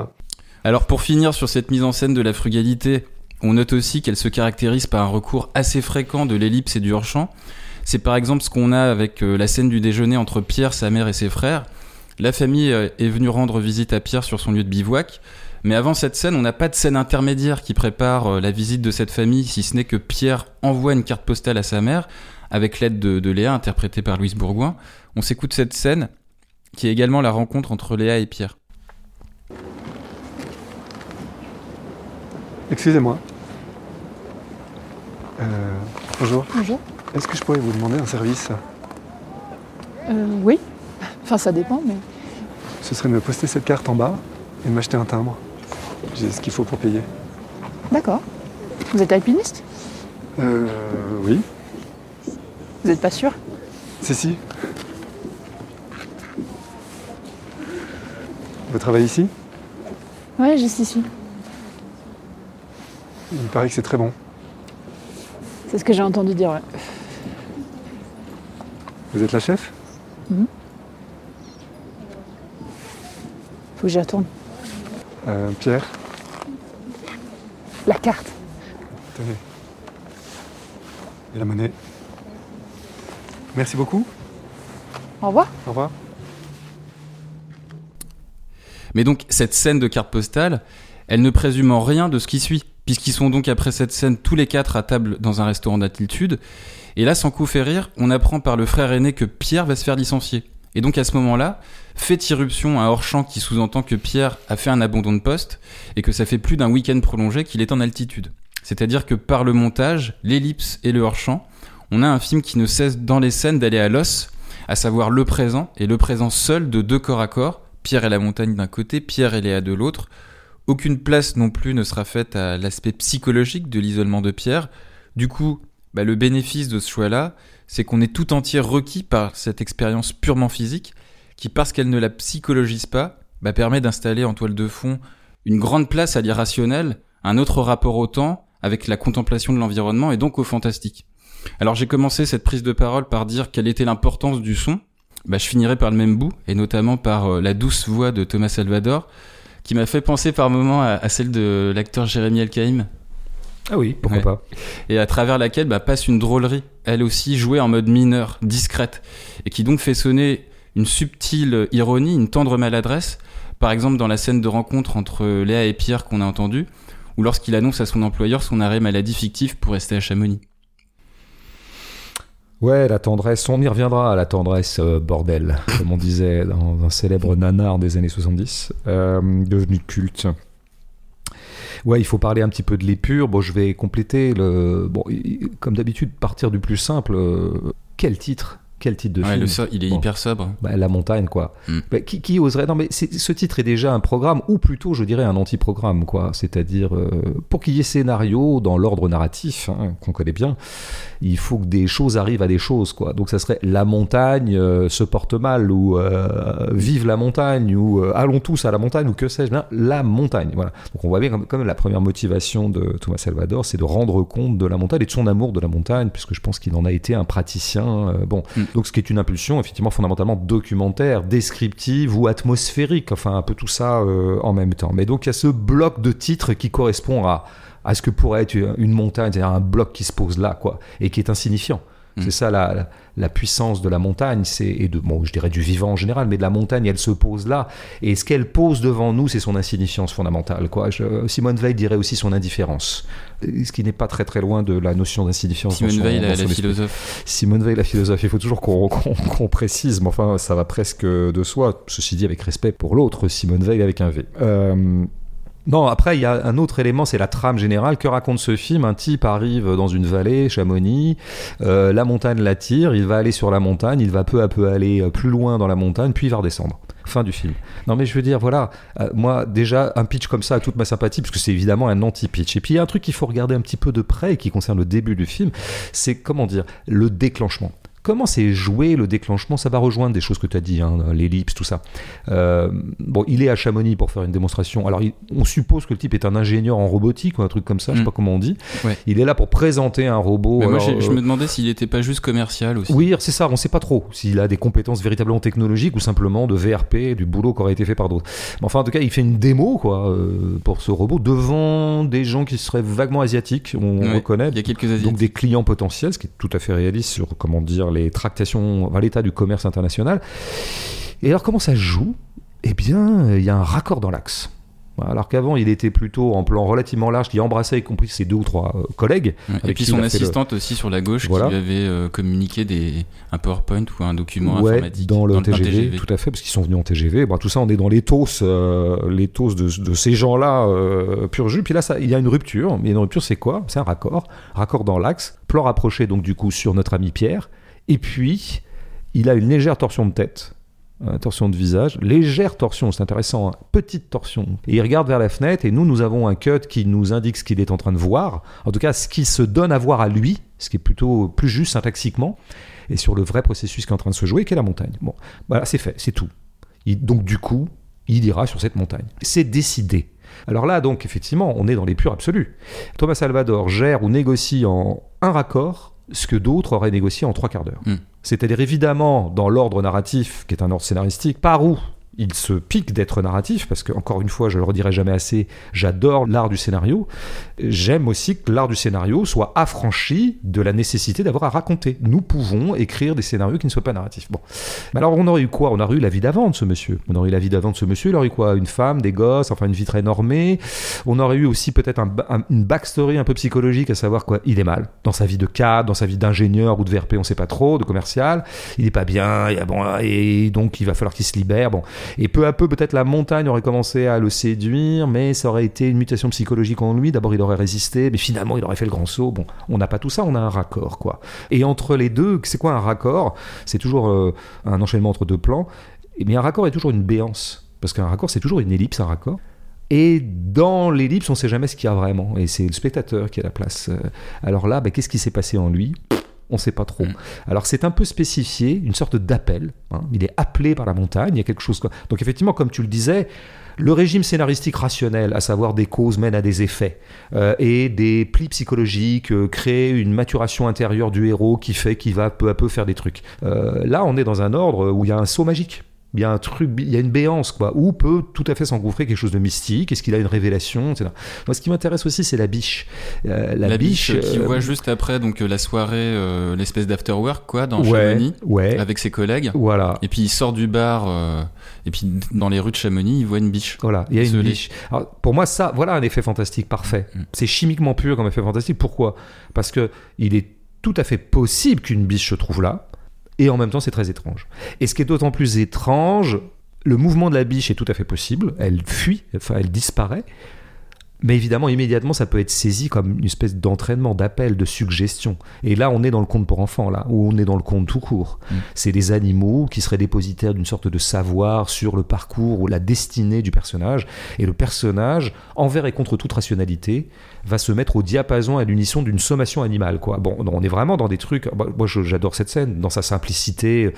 Alors pour finir sur cette mise en scène de la frugalité, on note aussi qu'elle se caractérise par un recours assez fréquent de l'ellipse et du hors-champ. C'est par exemple ce qu'on a avec euh, la scène du déjeuner entre Pierre, sa mère et ses frères. La famille euh, est venue rendre visite à Pierre sur son lieu de bivouac. Mais avant cette scène, on n'a pas de scène intermédiaire qui prépare euh, la visite de cette famille, si ce n'est que Pierre envoie une carte postale à sa mère, avec l'aide de, Léa, interprétée par Louise Bourgoin. On s'écoute cette scène, qui est également la rencontre entre Léa et Pierre. Excusez-moi. Euh, bonjour. Bonjour. Est-ce que je pourrais vous demander un service? Euh, Oui. Enfin, ça dépend, mais. Ce serait de me poster cette carte en bas et de m'acheter un timbre. J'ai ce qu'il faut pour payer. D'accord. Vous êtes alpiniste? Euh. Oui. Vous n'êtes pas sûr? Si, si. Vous travaillez ici? Ouais, juste ici. Il paraît que c'est très bon. C'est ce que j'ai entendu dire, ouais. Vous êtes la chef? Mhm. Faut que j'y retourne. Euh, Pierre La carte. Tenez. Et la monnaie. Merci beaucoup. Au revoir. Au revoir. Mais donc, cette scène de carte postale, elle ne présume en rien de ce qui suit puisqu'ils sont donc après cette scène tous les quatre à table dans un restaurant d'altitude. Et là, sans coup fait rire, on apprend par le frère aîné que Pierre va se faire licencier. Et donc à ce moment-là, fait irruption un hors-champ qui sous-entend que Pierre a fait un abandon de poste et que ça fait plus d'un week-end prolongé qu'il est en altitude. C'est-à-dire que par le montage, l'ellipse et le hors-champ, on a un film qui ne cesse dans les scènes d'aller à l'os, à savoir le présent et le présent seul de deux corps à corps, Pierre et la montagne d'un côté, Pierre et Léa de l'autre, aucune place non plus ne sera faite à l'aspect psychologique de l'isolement de Pierre. Du coup, bah, le bénéfice de ce choix-là, c'est qu'on est tout entier requis par cette expérience purement physique, qui, parce qu'elle ne la psychologise pas, bah, permet d'installer en toile de fond une grande place à l'irrationnel, un autre rapport au temps, avec la contemplation de l'environnement et donc au fantastique. Alors j'ai commencé cette prise de parole par dire quelle était l'importance du son. Bah, je finirai par le même bout, et notamment par euh, la douce voix de Thomas Salvador, qui m'a fait penser par moments à, celle de l'acteur Jérémy Elkaïm. Ah oui, pourquoi pas. Et à travers laquelle bah, passe une drôlerie, elle aussi jouée en mode mineur, discrète, et qui donc fait sonner une subtile ironie, une tendre maladresse, par exemple dans la scène de rencontre entre Léa et Pierre qu'on a entendu, ou lorsqu'il annonce à son employeur son arrêt maladie fictif pour rester à Chamonix. Ouais, la tendresse, on y reviendra à la tendresse, euh, bordel, comme on disait dans un célèbre nanar des années 70, euh, devenu culte. Ouais, il faut parler un petit peu de l'épure. Bon, je vais compléter le. Bon, comme d'habitude, partir du plus simple. Euh, quel titre Quel titre de Ouais, film le so- il est Bon. hyper sobre. Bah, La montagne, quoi. Mm. Bah, qui, qui oserait Non, mais ce titre est déjà un programme, ou plutôt, je dirais, un anti-programme, quoi. C'est-à-dire, euh, pour qu'il y ait scénario dans l'ordre narratif, hein, qu'on connaît bien, il faut que des choses arrivent à des choses, quoi. Donc, ça serait la montagne euh, se porte mal, ou euh, vive la montagne, ou allons tous à la montagne, ou que sais-je, bien, la montagne. Voilà. Donc, on voit bien comme, comme la première motivation de Thomas Salvador, c'est de rendre compte de la montagne et de son amour de la montagne, puisque je pense qu'il en a été un praticien. bon, Mm. Donc, ce qui est une impulsion, effectivement, fondamentalement documentaire, descriptive ou atmosphérique, enfin, un peu tout ça euh, en même temps. Mais donc, il y a ce bloc de titres qui correspond à, à ce que pourrait être une montagne, c'est-à-dire un bloc qui se pose là, quoi, et qui est insignifiant. Mm. C'est ça la, la, la puissance de la montagne, c'est et de bon, je dirais du vivant en général, mais de la montagne, elle se pose là, et ce qu'elle pose devant nous, c'est son insignifiance fondamentale. Quoi. Je- Simone Veil dirait aussi son indifférence, ce qui n'est pas très très loin de la notion d'insignifiance. Simone Veil, la, philosophe. Simone Veil, la philosophe, il faut toujours qu'on précise, mais enfin, ça va presque de soi, ceci dit avec respect pour l'autre, Simone Veil avec un V. Euh, non, après, il y a un autre élément, c'est la trame générale. Que raconte ce film? Un type arrive dans une vallée, Chamonix, euh, la montagne l'attire, il va aller sur la montagne, il va peu à peu aller euh, plus loin dans la montagne, puis il va redescendre. Fin du film. Non, mais je veux dire, voilà, euh, moi, déjà, un pitch comme ça a toute ma sympathie, parce que c'est évidemment un anti-pitch. Et puis, il y a un truc qu'il faut regarder un petit peu de près et qui concerne le début du film, c'est, comment dire, le déclenchement. Comment c'est joué le déclenchement? Ça va rejoindre des choses que tu as dit, hein, l'ellipse, tout ça. Euh, bon, il est à Chamonix pour faire une démonstration. Alors, il- on suppose que le type est un ingénieur en robotique ou un truc comme ça, je sais Mm. pas comment on dit. Ouais. Il est là pour présenter un robot. Mais moi, je euh, me demandais s'il était pas juste commercial aussi. oui, c'est ça, on sait pas trop s'il a des compétences véritablement technologiques ou simplement de VRP, du boulot qui aurait été fait par d'autres. Mais enfin, en tout cas, il fait une démo quoi, euh, pour ce robot devant des gens qui seraient vaguement asiatiques, on Ouais, reconnaît. Il y a quelques asiatiques. Donc des clients potentiels, ce qui est tout à fait réaliste sur comment dire les tractations, l'état du commerce international. Et alors comment ça se joue? Eh bien, il y a un raccord dans l'axe. Alors qu'avant, il était plutôt en plan relativement large, qui embrassait y compris ses deux ou trois euh, collègues. Ouais. Et puis son le- assistante aussi sur la gauche Voilà. qui lui avait euh, communiqué des, un PowerPoint ou un document Ouais, informatique dans le TGV, tout à fait, parce qu'ils sont venus en TGV. Bon, tout ça, on est dans l'éthos, euh, l'éthos de, de ces gens-là, pur jus. Puis là, ça, il y a une rupture. Mais une rupture, c'est quoi? C'est un raccord. Raccord dans l'axe. Plan rapproché, donc, du coup, sur notre ami Pierre. Et puis, il a une légère torsion de tête. euh, torsion de visage, légère torsion, c'est intéressant, hein, petite torsion. Et il regarde vers la fenêtre et nous, nous avons un cut qui nous indique ce qu'il est en train de voir, en tout cas ce qui se donne à voir à lui, ce qui est plutôt plus juste syntaxiquement, et sur le vrai processus qui est en train de se jouer, qui est la montagne. Bon, voilà, c'est fait, c'est tout. Donc du coup, il ira sur cette montagne. C'est décidé. Alors là, donc, effectivement, on est dans les purs absolus. Thomas Salvador gère ou négocie en un raccord ce que d'autres auraient négocié en trois quarts d'heure. Hmm. C'est-à-dire, évidemment, dans l'ordre narratif, qui est un ordre scénaristique, par où il se pique d'être narratif, parce que, encore une fois, je le redirai jamais assez, j'adore l'art du scénario. J'aime aussi que l'art du scénario soit affranchi de la nécessité d'avoir à raconter. Nous pouvons écrire des scénarios qui ne soient pas narratifs. Bon. Mais alors, on aurait eu quoi? On aurait eu la vie d'avant de ce monsieur. On aurait eu la vie d'avant de ce monsieur. Il aurait eu quoi? Une femme, des gosses, enfin une vie très normée. On aurait eu aussi peut-être une backstory un peu psychologique, à savoir quoi? Il est mal. Dans sa vie de cadre, dans sa vie d'ingénieur ou de VRP, on sait pas trop, de commercial. Il est pas bien. Bon, et donc, il va falloir qu'il se libère. Bon. Et peu à peu, peut-être la montagne aurait commencé à le séduire, mais ça aurait été une mutation psychologique en lui. D'abord, il aurait résisté, mais finalement, il aurait fait le grand saut. Bon, on n'a pas tout ça, on a un raccord, quoi. Et entre les deux, c'est quoi un raccord? C'est toujours euh, un enchaînement entre deux plans. Mais un raccord est toujours une béance. Parce qu'un raccord, c'est toujours une ellipse, un raccord. Et dans l'ellipse, on ne sait jamais ce qu'il y a vraiment. Et c'est le spectateur qui a la place. Euh, Alors là, bah, qu'est-ce qui s'est passé en lui? On ne sait pas trop. Mm. Alors c'est un peu spécifié, une sorte d'appel. hein. Il est appelé par la montagne, il y a quelque chose. Donc effectivement, comme tu le disais, le régime scénaristique rationnel, à savoir des causes mènent à des effets, euh, et des plis psychologiques euh, créent une maturation intérieure du héros qui fait qu'il va peu à peu faire des trucs. Euh, là, on est dans un ordre où il y a un saut magique. Il y a un truc, il y a une béance, quoi, où peut tout à fait s'engouffrer quelque chose de mystique? Est-ce qu'il a une révélation, etc. Moi, ce qui m'intéresse aussi, c'est la biche. Euh, La, biche, qui euh, voit juste après donc euh, la soirée, euh, l'espèce d'afterwork quoi, dans ouais, Chamonix, ouais, avec ses collègues. voilà. Et puis il sort du bar, et puis dans les rues de Chamonix, il voit une biche. Voilà, il y a une biche. Alors, pour moi, ça, voilà un effet fantastique parfait. Mm. C'est chimiquement pur comme effet fantastique. Pourquoi? Parce que il est tout à fait possible qu'une biche se trouve là, et en même temps, c'est très étrange. Et ce qui est d'autant plus étrange, le mouvement de la biche est tout à fait possible. Elle fuit, enfin, elle disparaît. Mais évidemment, immédiatement, ça peut être saisi comme une espèce d'entraînement, d'appel, de suggestion. Et là, on est dans le conte pour enfants, là, où on est dans le conte tout court. Mm. C'est des animaux qui seraient dépositaires d'une sorte de savoir sur le parcours ou la destinée du personnage. Et le personnage, envers et contre toute rationalité, va se mettre au diapason à l'unisson d'une sommation animale. Quoi. Bon, on est vraiment dans des trucs. bah, moi, j'adore cette scène, dans sa simplicité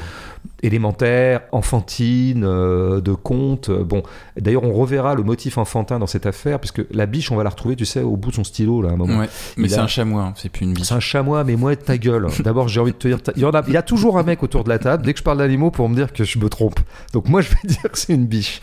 élémentaire, enfantine, euh, de conte. Euh, Bon, d'ailleurs, on reverra le motif enfantin dans cette affaire, puisque la biche, on va la retrouver, tu sais, au bout de son stylo, là, à un moment. Ouais, mais c'est a- un chamois, hein, c'est plus une biche. C'est un chamois, mais moi, ta gueule. D'abord, j'ai envie de te dire, ta- il y, en a, il y a toujours un mec autour de la table, dès que je parle d'animaux, pour me dire que je me trompe. Donc moi, je vais dire que c'est une biche.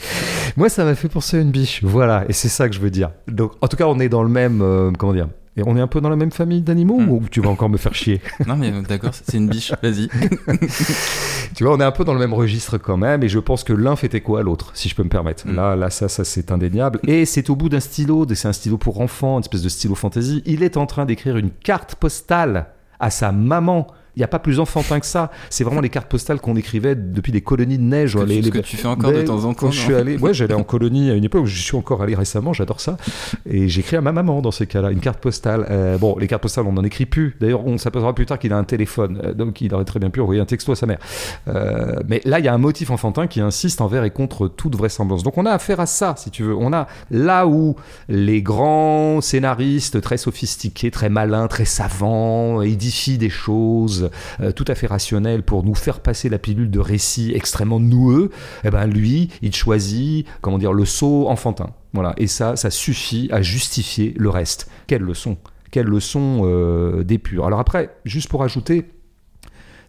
Moi, ça m'a fait penser à une biche. Voilà, et c'est ça que je veux dire. Donc, en tout cas, on est dans le même, euh, comment dire, et on est un peu dans la même famille d'animaux Hmm. ou tu vas encore me faire chier Non, mais d'accord, c'est une biche, vas-y. Tu vois, on est un peu dans le même registre quand même, et je pense que l'un fait écho à l'autre, si je peux me permettre. Mm. Là, là, ça, ça c'est indéniable. Et c'est au bout d'un stylo, c'est un stylo pour enfants, une espèce de stylo fantasy. Il est en train d'écrire une carte postale à sa maman. Il n'y a pas plus enfantin que ça. C'est vraiment les cartes postales qu'on écrivait depuis des colonies de neige. Que les, tu- ce les- que tu fais encore de temps en temps, je suis allé, ouais, j'allais en colonie à une époque où je suis encore allé récemment, j'adore ça. Et j'écris à ma maman dans ces cas-là, une carte postale. Euh, bon, les cartes postales, on n'en écrit plus. D'ailleurs, on s'apercevra plus tard qu'il a un téléphone, Euh, donc il aurait très bien pu envoyer un texto à sa mère. Euh, mais là, il y a un motif enfantin qui insiste envers et contre toute vraisemblance. Donc on a affaire à ça, si tu veux. On a là où les grands scénaristes très sophistiqués, très malins, très savants, édifient des choses euh, tout à fait rationnelles pour nous faire passer la pilule de récits extrêmement noueux, eh ben lui, il choisit, comment dire, le saut enfantin. Voilà. Et ça, ça suffit à justifier le reste. Quelle leçon Quelle leçon euh, d'épure. Alors après, juste pour ajouter,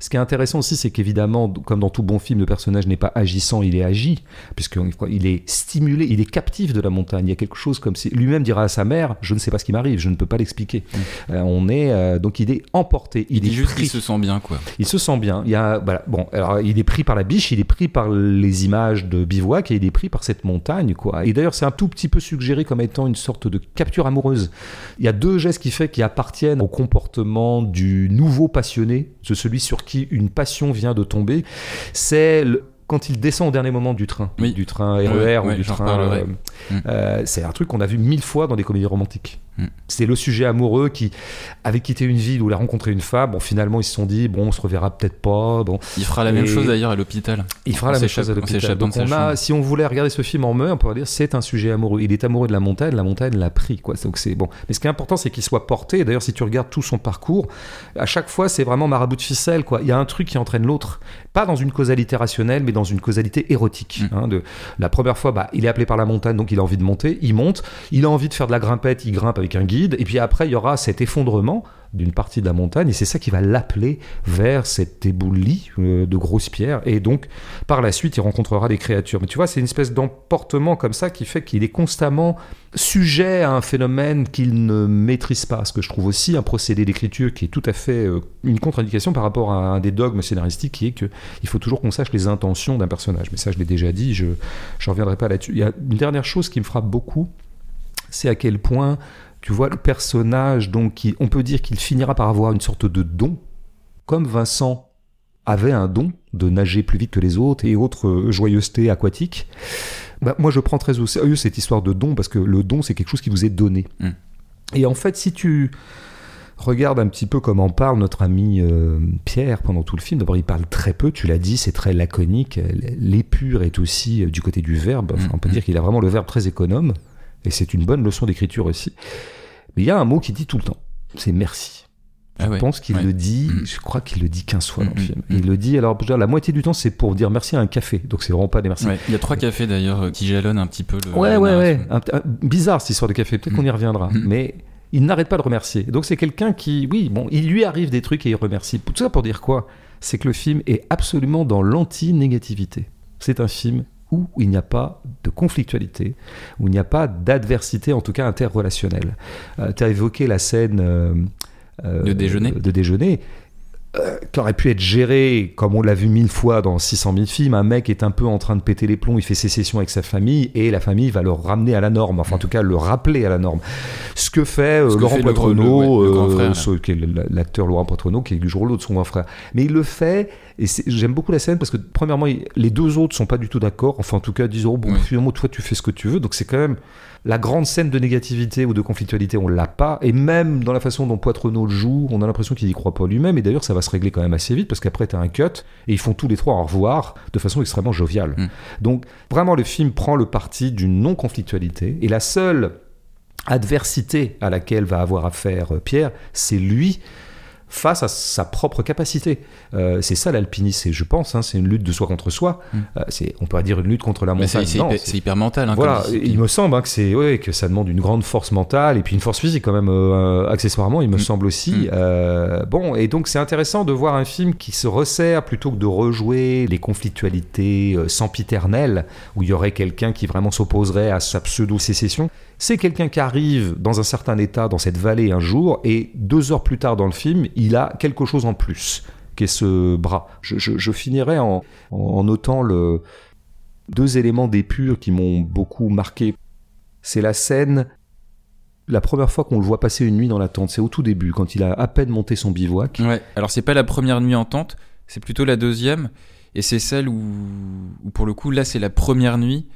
ce qui est intéressant aussi, c'est qu'évidemment, comme dans tout bon film, le personnage n'est pas agissant, il est agi, puisqu'il est stimulé, il est captif de la montagne. Il y a quelque chose comme si lui-même dira à sa mère Je ne sais pas ce qui m'arrive, je ne peux pas l'expliquer. Euh, on est, euh, donc il est emporté, il, Il est juste pris. qu'il se sent bien, quoi. Il se sent bien. Il y a, voilà, bon, alors il est pris par la biche, il est pris par les images de bivouac et il est pris par cette montagne, quoi. Et d'ailleurs, c'est un tout petit peu suggéré comme étant une sorte de capture amoureuse. Il y a deux gestes qui fait qui appartiennent au comportement du nouveau passionné, de celui sur qui une passion vient de tomber. C'est le- quand il descend au dernier moment du train, Oui. du train RER Ouais, ou du train. euh, Mm. euh, c'est un truc qu'on a vu mille fois dans des comédies romantiques. Mm. C'est le sujet amoureux qui avait quitté une ville où il a rencontré une femme. Bon, finalement, ils se sont dit, bon, on se reverra peut-être pas. Bon, Il fera la même chose d'ailleurs à l'hôpital. il fera la même chose à l'hôpital. Donc on a, si on voulait regarder ce film en meurtre, on pourrait dire c'est un sujet amoureux. Il est amoureux de la montagne, la montagne l'a pris, quoi. Donc c'est bon. Mais ce qui est important, c'est qu'il soit porté. D'ailleurs, si tu regardes tout son parcours, à chaque fois, c'est vraiment marabout de ficelle, quoi. Il y a un truc qui entraîne l'autre, pas dans une causalité rationnelle, mais dans une causalité érotique. Mm. hein, de la première fois, bah, il est appelé par la montagne, donc il a envie de monter. Il monte. Il a envie de faire de la grimpette. Il grimpe avec un guide. Et puis après, il y aura cet effondrement d'une partie de la montagne. Et c'est ça qui va l'appeler vers cet éboulis euh, de grosses pierres. Et donc par la suite il rencontrera des créatures. Mais tu vois c'est une espèce d'emportement comme ça qui fait qu'il est constamment sujet à un phénomène qu'il ne maîtrise pas. Ce que je trouve aussi un procédé d'écriture qui est tout à fait euh, une contre-indication par rapport à un des dogmes scénaristiques qui est que il faut toujours qu'on sache les intentions d'un personnage. Mais ça je l'ai déjà dit je je reviendrai pas là-dessus. Il y a une dernière chose qui me frappe beaucoup c'est à quel point tu vois le personnage, donc, qui, on peut dire qu'il finira par avoir une sorte de don, comme Vincent avait un don de nager plus vite que les autres et autres euh, joyeusetés aquatiques. Bah, moi, je prends très au sérieux cette histoire de don parce que le don, c'est quelque chose qui vous est donné. Mm. Et en fait, si tu regardes un petit peu comment parle notre ami euh, Pierre pendant tout le film, d'abord, il parle très peu, tu l'as dit, c'est très laconique. L'épure est aussi euh, du côté du verbe. Enfin, on peut Mm. dire qu'il a vraiment le verbe très économe. Et c'est une bonne leçon d'écriture aussi. Mais il y a un mot qui dit tout le temps. C'est merci. Je Ah ouais, pense qu'il ouais. le dit, Mm. je crois qu'il le dit 15 fois dans le Mm, film. mm, Il le dit, alors déjà, la moitié du temps, c'est pour dire merci à un café. Donc c'est vraiment pas des merci. Ouais, Il y a trois cafés d'ailleurs euh, qui jalonnent un petit peu le. Ouais, ouais, ouais. narration. Un- un- bizarre cette histoire de café. Peut-être Mm. qu'on y reviendra. Mm. Mais il n'arrête pas de remercier. Donc c'est quelqu'un qui, oui, bon, il lui arrive des trucs et il remercie. Tout ça pour dire quoi? C'est que le film est absolument dans l'anti-négativité. C'est un film où il n'y a pas de conflictualité, où il n'y a pas d'adversité, en tout cas interrelationnelle. tu as évoqué la scène euh, euh, De déjeuner. de déjeuner euh, qui aurait pu être géré, comme on l'a vu mille fois dans 600 000 films, un mec est un peu en train de péter les plombs, il fait sécession avec sa famille, et la famille va le ramener à la norme, enfin en tout cas le rappeler à la norme. Ce que fait euh, Ce Laurent ouais, euh, est l'acteur Laurent Poitrenaud, qui est du jour au l'autre son grand frère. Mais il le fait, Et j'aime beaucoup la scène parce que, premièrement, les deux autres sont pas du tout d'accord. Enfin, en tout cas, disent, oh, bon, Oui. finalement, toi, tu fais ce que tu veux. Donc, c'est quand même la grande scène de négativité ou de conflictualité, on l'a pas. Et même dans la façon dont Poitrenaud joue, on a l'impression qu'il y croit pas lui-même. Et d'ailleurs, ça va se régler quand même assez vite parce qu'après, tu as un cut et ils font tous les trois au revoir de façon extrêmement joviale. Mm. Donc, vraiment, le film prend le parti d'une non-conflictualité. Et la seule adversité à laquelle va avoir affaire euh, Pierre, c'est lui face à sa propre capacité. Euh, c'est ça l'alpinisme, je pense, hein, c'est une lutte de soi contre soi. Mm. Euh, c'est, on pourrait dire une lutte contre la montagne. c'est hyper, mental. Hein, voilà, comme il me semble hein, que c'est ouais, que ça demande une grande force mentale et puis une force physique quand même euh, accessoirement, il me Mm. semble aussi. Mm. Bon, et donc c'est intéressant de voir un film qui se resserre plutôt que de rejouer les conflictualités sempiternelles où il y aurait quelqu'un qui vraiment s'opposerait à sa pseudo-sécession. C'est quelqu'un qui arrive dans un certain état dans cette vallée un jour et deux heures plus tard dans le film, il a quelque chose en plus qui est ce bras. Je, finirai en, notant le, deux éléments d'épure qui m'ont beaucoup marqué. C'est la scène, la première fois qu'on le voit passer une nuit dans la tente, c'est au tout début, quand il a à peine monté son bivouac. Ouais. Alors c'est pas la première nuit en tente, c'est plutôt la deuxième, et c'est celle où pour le coup là c'est la première nuit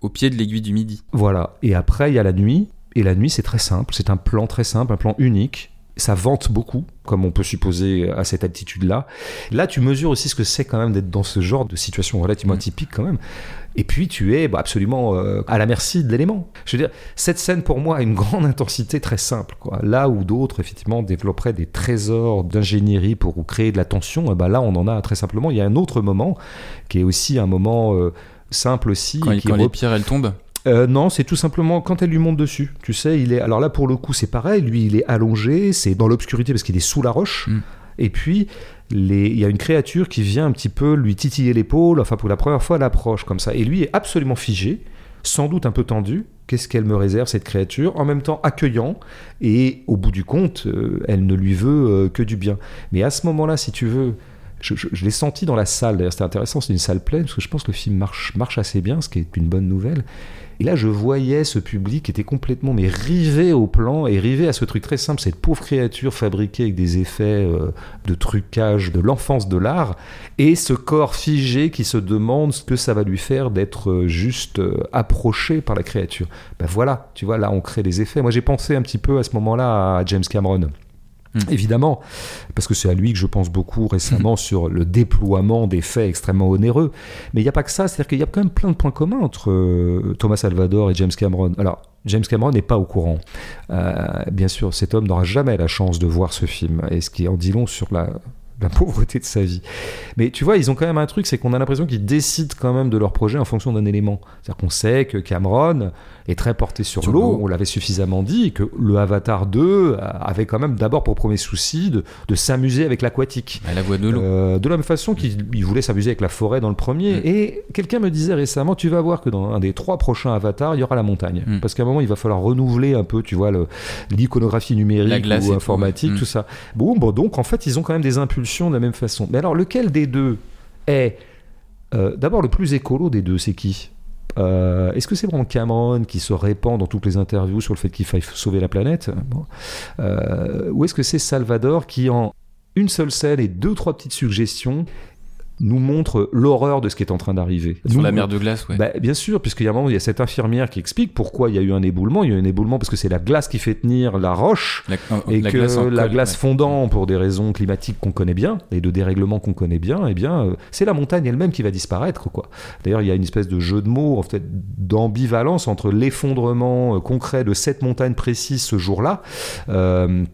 au pied de l'aiguille du midi. Voilà. Et après, il y a la nuit. Et la nuit, c'est très simple. C'est un plan très simple, un plan unique. Ça vente beaucoup, comme on peut supposer à cette altitude-là. Là, tu mesures aussi ce que c'est quand même d'être dans ce genre de situation relativement Mm. atypique quand même. Et puis, tu es bah, absolument euh, à la merci de l'élément. Je veux dire, cette scène, pour moi, a une grande intensité très simple. Quoi. Là où d'autres, effectivement, développeraient des trésors d'ingénierie pour créer de la tension, eh ben là, on en a très simplement. Il y a un autre moment qui est aussi un moment... euh, simple aussi Quand, et qui quand les pierres elles tombent. euh, non, c'est tout simplement quand elle lui monte dessus. Tu sais, il est. Alors là, pour le coup, c'est pareil. Lui, il est allongé, c'est dans l'obscurité parce qu'il est sous la roche. Mm. Et puis, les... il y a une créature qui vient un petit peu lui titiller l'épaule. Enfin, pour la première fois, elle approche comme ça. Et lui est absolument figé, sans doute un peu tendu. Qu'est-ce qu'elle me réserve, cette créature? En même temps accueillant. Et au bout du compte, euh, elle ne lui veut euh, que du bien. Mais à ce moment-là, si tu veux. Je, l'ai senti dans la salle, d'ailleurs c'était intéressant, c'est une salle pleine, parce que je pense que le film marche, marche assez bien, ce qui est une bonne nouvelle. Et là, je voyais ce public qui était complètement mais rivé au plan et rivé à ce truc très simple, cette pauvre créature fabriquée avec des effets euh, de trucage de l'enfance de l'art, et ce corps figé qui se demande ce que ça va lui faire d'être euh, juste euh, approché par la créature. Ben voilà, tu vois, là on crée des effets. Moi j'ai pensé un petit peu à ce moment-là à James Cameron. Mm. Évidemment, parce que c'est à lui que je pense beaucoup récemment sur le déploiement d'effets extrêmement onéreux. Mais il n'y a pas que ça, c'est-à-dire qu'il y a quand même plein de points communs entre euh, Thomas Salvador et James Cameron. Alors, James Cameron n'est pas au courant. Euh, bien sûr, cet homme n'aura jamais la chance de voir ce film, et ce qui en dit long sur la, la pauvreté de sa vie. Mais tu vois, ils ont quand même un truc, c'est qu'on a l'impression qu'ils décident quand même de leur projet en fonction d'un élément. C'est-à-dire qu'on sait que Cameron est très porté sur, Sur l'eau, on l'avait suffisamment dit, que le Avatar 2 avait quand même d'abord pour premier souci de, de s'amuser avec l'aquatique. À la de l'eau. Euh, de la même façon qu'il il voulait s'amuser avec la forêt dans le premier. Mm. Et quelqu'un me disait récemment, tu vas voir que dans un des trois prochains avatars, il y aura la montagne. Mm. Parce qu'à un moment, il va falloir renouveler un peu, tu vois, l'iconographie numérique ou informatique. Mm. tout ça. Bon, bon, donc en fait, ils ont quand même des impulsions de la même façon. Mais alors, lequel des deux est euh, d'abord le plus écolo des deux C'est qui? Euh, Est-ce que c'est vraiment Cameron qui se répand dans toutes les interviews sur le fait qu'il faille sauver la planète? Euh, Ou est-ce que c'est Salvador qui, en une seule scène et deux, trois petites suggestions, nous montre l'horreur de ce qui est en train d'arriver Sur Nous- la mer de glace, ouais. bah, bien sûr, puisqu'il y a un moment, il y a cette infirmière qui explique pourquoi il y a eu un éboulement. Il y a eu un éboulement parce que c'est la glace qui fait tenir la roche la, et la que glace la colle, glace ouais. fondant pour des raisons climatiques qu'on connaît bien et de dérèglement qu'on connaît bien, eh bien, euh, c'est la montagne elle-même qui va disparaître, quoi. D'ailleurs, il y a une espèce de jeu de mots, en fait, d'ambivalence entre l'effondrement euh, concret de cette montagne précise ce jour-là. euh,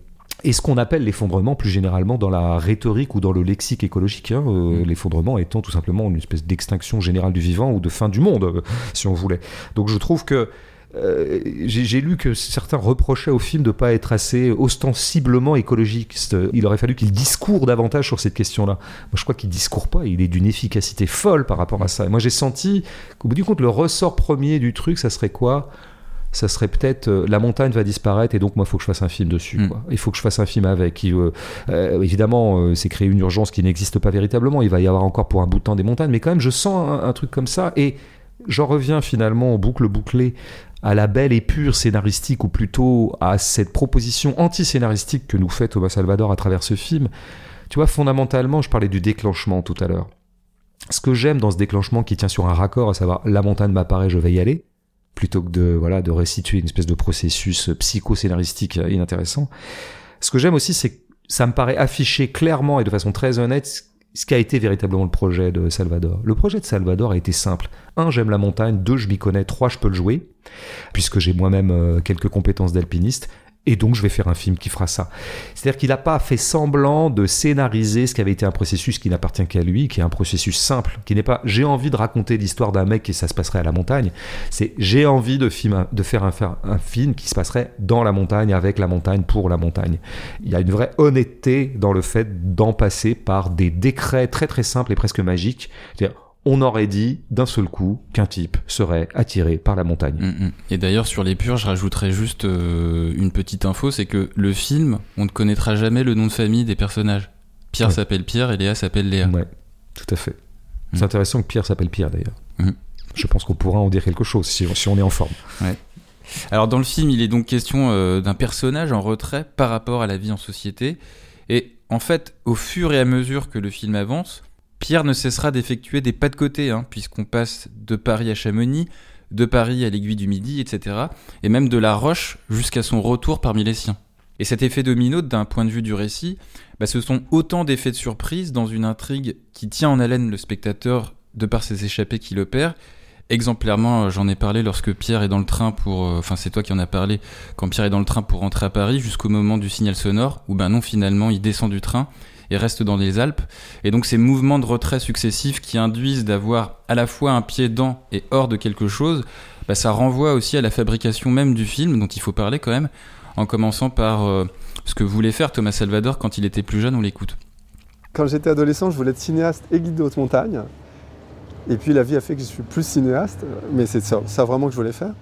et ce qu'on appelle l'effondrement plus généralement dans la rhétorique ou dans le lexique écologique, hein, euh, Mm. l'effondrement étant tout simplement une espèce d'extinction générale du vivant ou de fin du monde, euh, si on voulait. Donc je trouve que euh, j'ai j'ai lu que certains reprochaient au film de ne pas être assez ostensiblement écologiste. Il aurait fallu qu'il discourt davantage sur cette question-là. Moi, je crois qu'il discourt pas. Il est d'une efficacité folle par rapport à ça. Et moi, j'ai senti qu'au bout du compte, le ressort premier du truc, ça serait quoi? Ça serait peut-être euh, la montagne va disparaître et donc moi il faut que je fasse un film dessus Mm. quoi. il faut que je fasse un film avec qui, euh, évidemment euh, c'est créer une urgence qui n'existe pas véritablement il va y avoir encore pour un bout de temps des montagnes mais quand même je sens un, un truc comme ça et j'en reviens finalement en boucle bouclée à la belle et pure scénaristique ou plutôt à cette proposition anti-scénaristique que nous fait Thomas Salvador à travers ce film Tu vois, fondamentalement, je parlais du déclenchement tout à l'heure. Ce que j'aime dans ce déclenchement qui tient sur un raccord, à savoir la montagne m'apparaît, je vais y aller, plutôt que de voilà de restituer une espèce de processus psycho-scénaristique inintéressant. Ce que j'aime aussi, c'est que ça me paraît afficher clairement et de façon très honnête ce qui a été véritablement le projet de Salvador. Le projet de Salvador a été simple. Un, j'aime la montagne. Deux, je m'y connais. Trois, je peux le jouer, puisque j'ai moi-même euh, quelques compétences d'alpiniste et donc je vais faire un film qui fera ça. C'est-à-dire qu'il n'a pas fait semblant de scénariser ce qui avait été un processus qui n'appartient qu'à lui, qui est un processus simple, qui n'est pas j'ai envie de raconter l'histoire d'un mec et ça se passerait à la montagne, c'est j'ai envie de, film, de faire un, film qui se passerait dans la montagne, avec la montagne, pour la montagne. Il y a une vraie honnêteté dans le fait d'en passer par des décrets très très simples et presque magiques. On aurait dit d'un seul coup qu'un type serait attiré par la montagne. Mm, mm. Et d'ailleurs, sur les purs, je rajouterais juste euh, une petite info, c'est que le film, on ne connaîtra jamais le nom de famille des personnages. Pierre s'appelle Pierre et Léa s'appelle Léa. Ouais, tout à fait. Mm. C'est intéressant que Pierre s'appelle Pierre d'ailleurs. Je pense qu'on pourra en dire quelque chose si, on est en forme. Ouais. Alors dans le film, il est donc question euh, d'un personnage en retrait par rapport à la vie en société. Et en fait, au fur et à mesure que le film avance, Pierre ne cessera d'effectuer des pas de côté, hein, puisqu'on passe de Paris à Chamonix, de Paris à l'Aiguille du Midi, etc., et même de La Roche jusqu'à son retour parmi les siens. Et cet effet domino, d'un point de vue du récit, bah, ce sont autant d'effets de surprise dans une intrigue qui tient en haleine le spectateur de par ses échappées qu'il opère. Exemplairement, j'en ai parlé lorsque Pierre est dans le train pour... Euh, enfin, c'est toi qui en as parlé, quand Pierre est dans le train pour rentrer à Paris, jusqu'au moment du signal sonore, où ben non, finalement, il descend du train et reste dans les Alpes. Et donc ces mouvements de retrait successifs qui induisent d'avoir à la fois un pied dans et hors de quelque chose, bah, ça renvoie aussi à la fabrication même du film, dont il faut parler quand même, en commençant par euh, ce que voulait faire Thomas Salvador quand il était plus jeune, on l'écoute. Quand j'étais adolescent, je voulais être cinéaste et guide de haute montagne. Et puis la vie a fait que je suis plus cinéaste, mais c'est ça, ça vraiment que je voulais faire.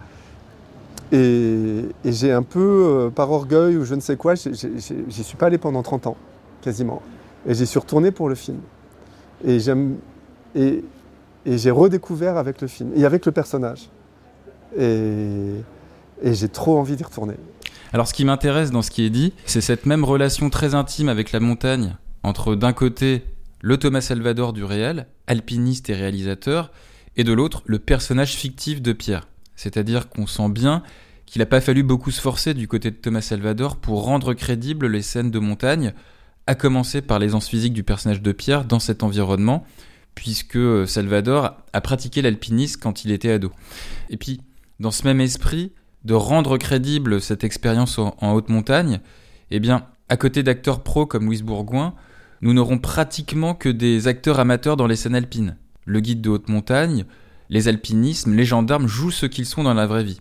Et, j'ai un peu, euh, par orgueil ou je ne sais quoi, j'y suis pas allé pendant 30 ans, quasiment. Et j'y suis retourné pour le film. Et j'aime et, j'ai redécouvert avec le film et avec le personnage. Et, et j'ai trop envie d'y retourner. Alors ce qui m'intéresse dans ce qui est dit, c'est cette même relation très intime avec la montagne entre d'un côté le Thomas Salvador du réel, alpiniste et réalisateur, et de l'autre le personnage fictif de Pierre. C'est-à-dire qu'on sent bien qu'il n'a pas fallu beaucoup se forcer du côté de Thomas Salvador pour rendre crédibles les scènes de montagne, à commencer par l'aisance physique du personnage de Pierre dans cet environnement, puisque euh, Salvador a pratiqué l'alpinisme quand il était ado. Et puis, dans ce même esprit, de rendre crédible cette expérience en, haute montagne, eh bien, à côté d'acteurs pros comme Louis Bourgoin, nous n'aurons pratiquement que des acteurs amateurs dans les scènes alpines. Le guide de haute montagne, les alpinismes, les gendarmes jouent ce qu'ils sont dans la vraie vie.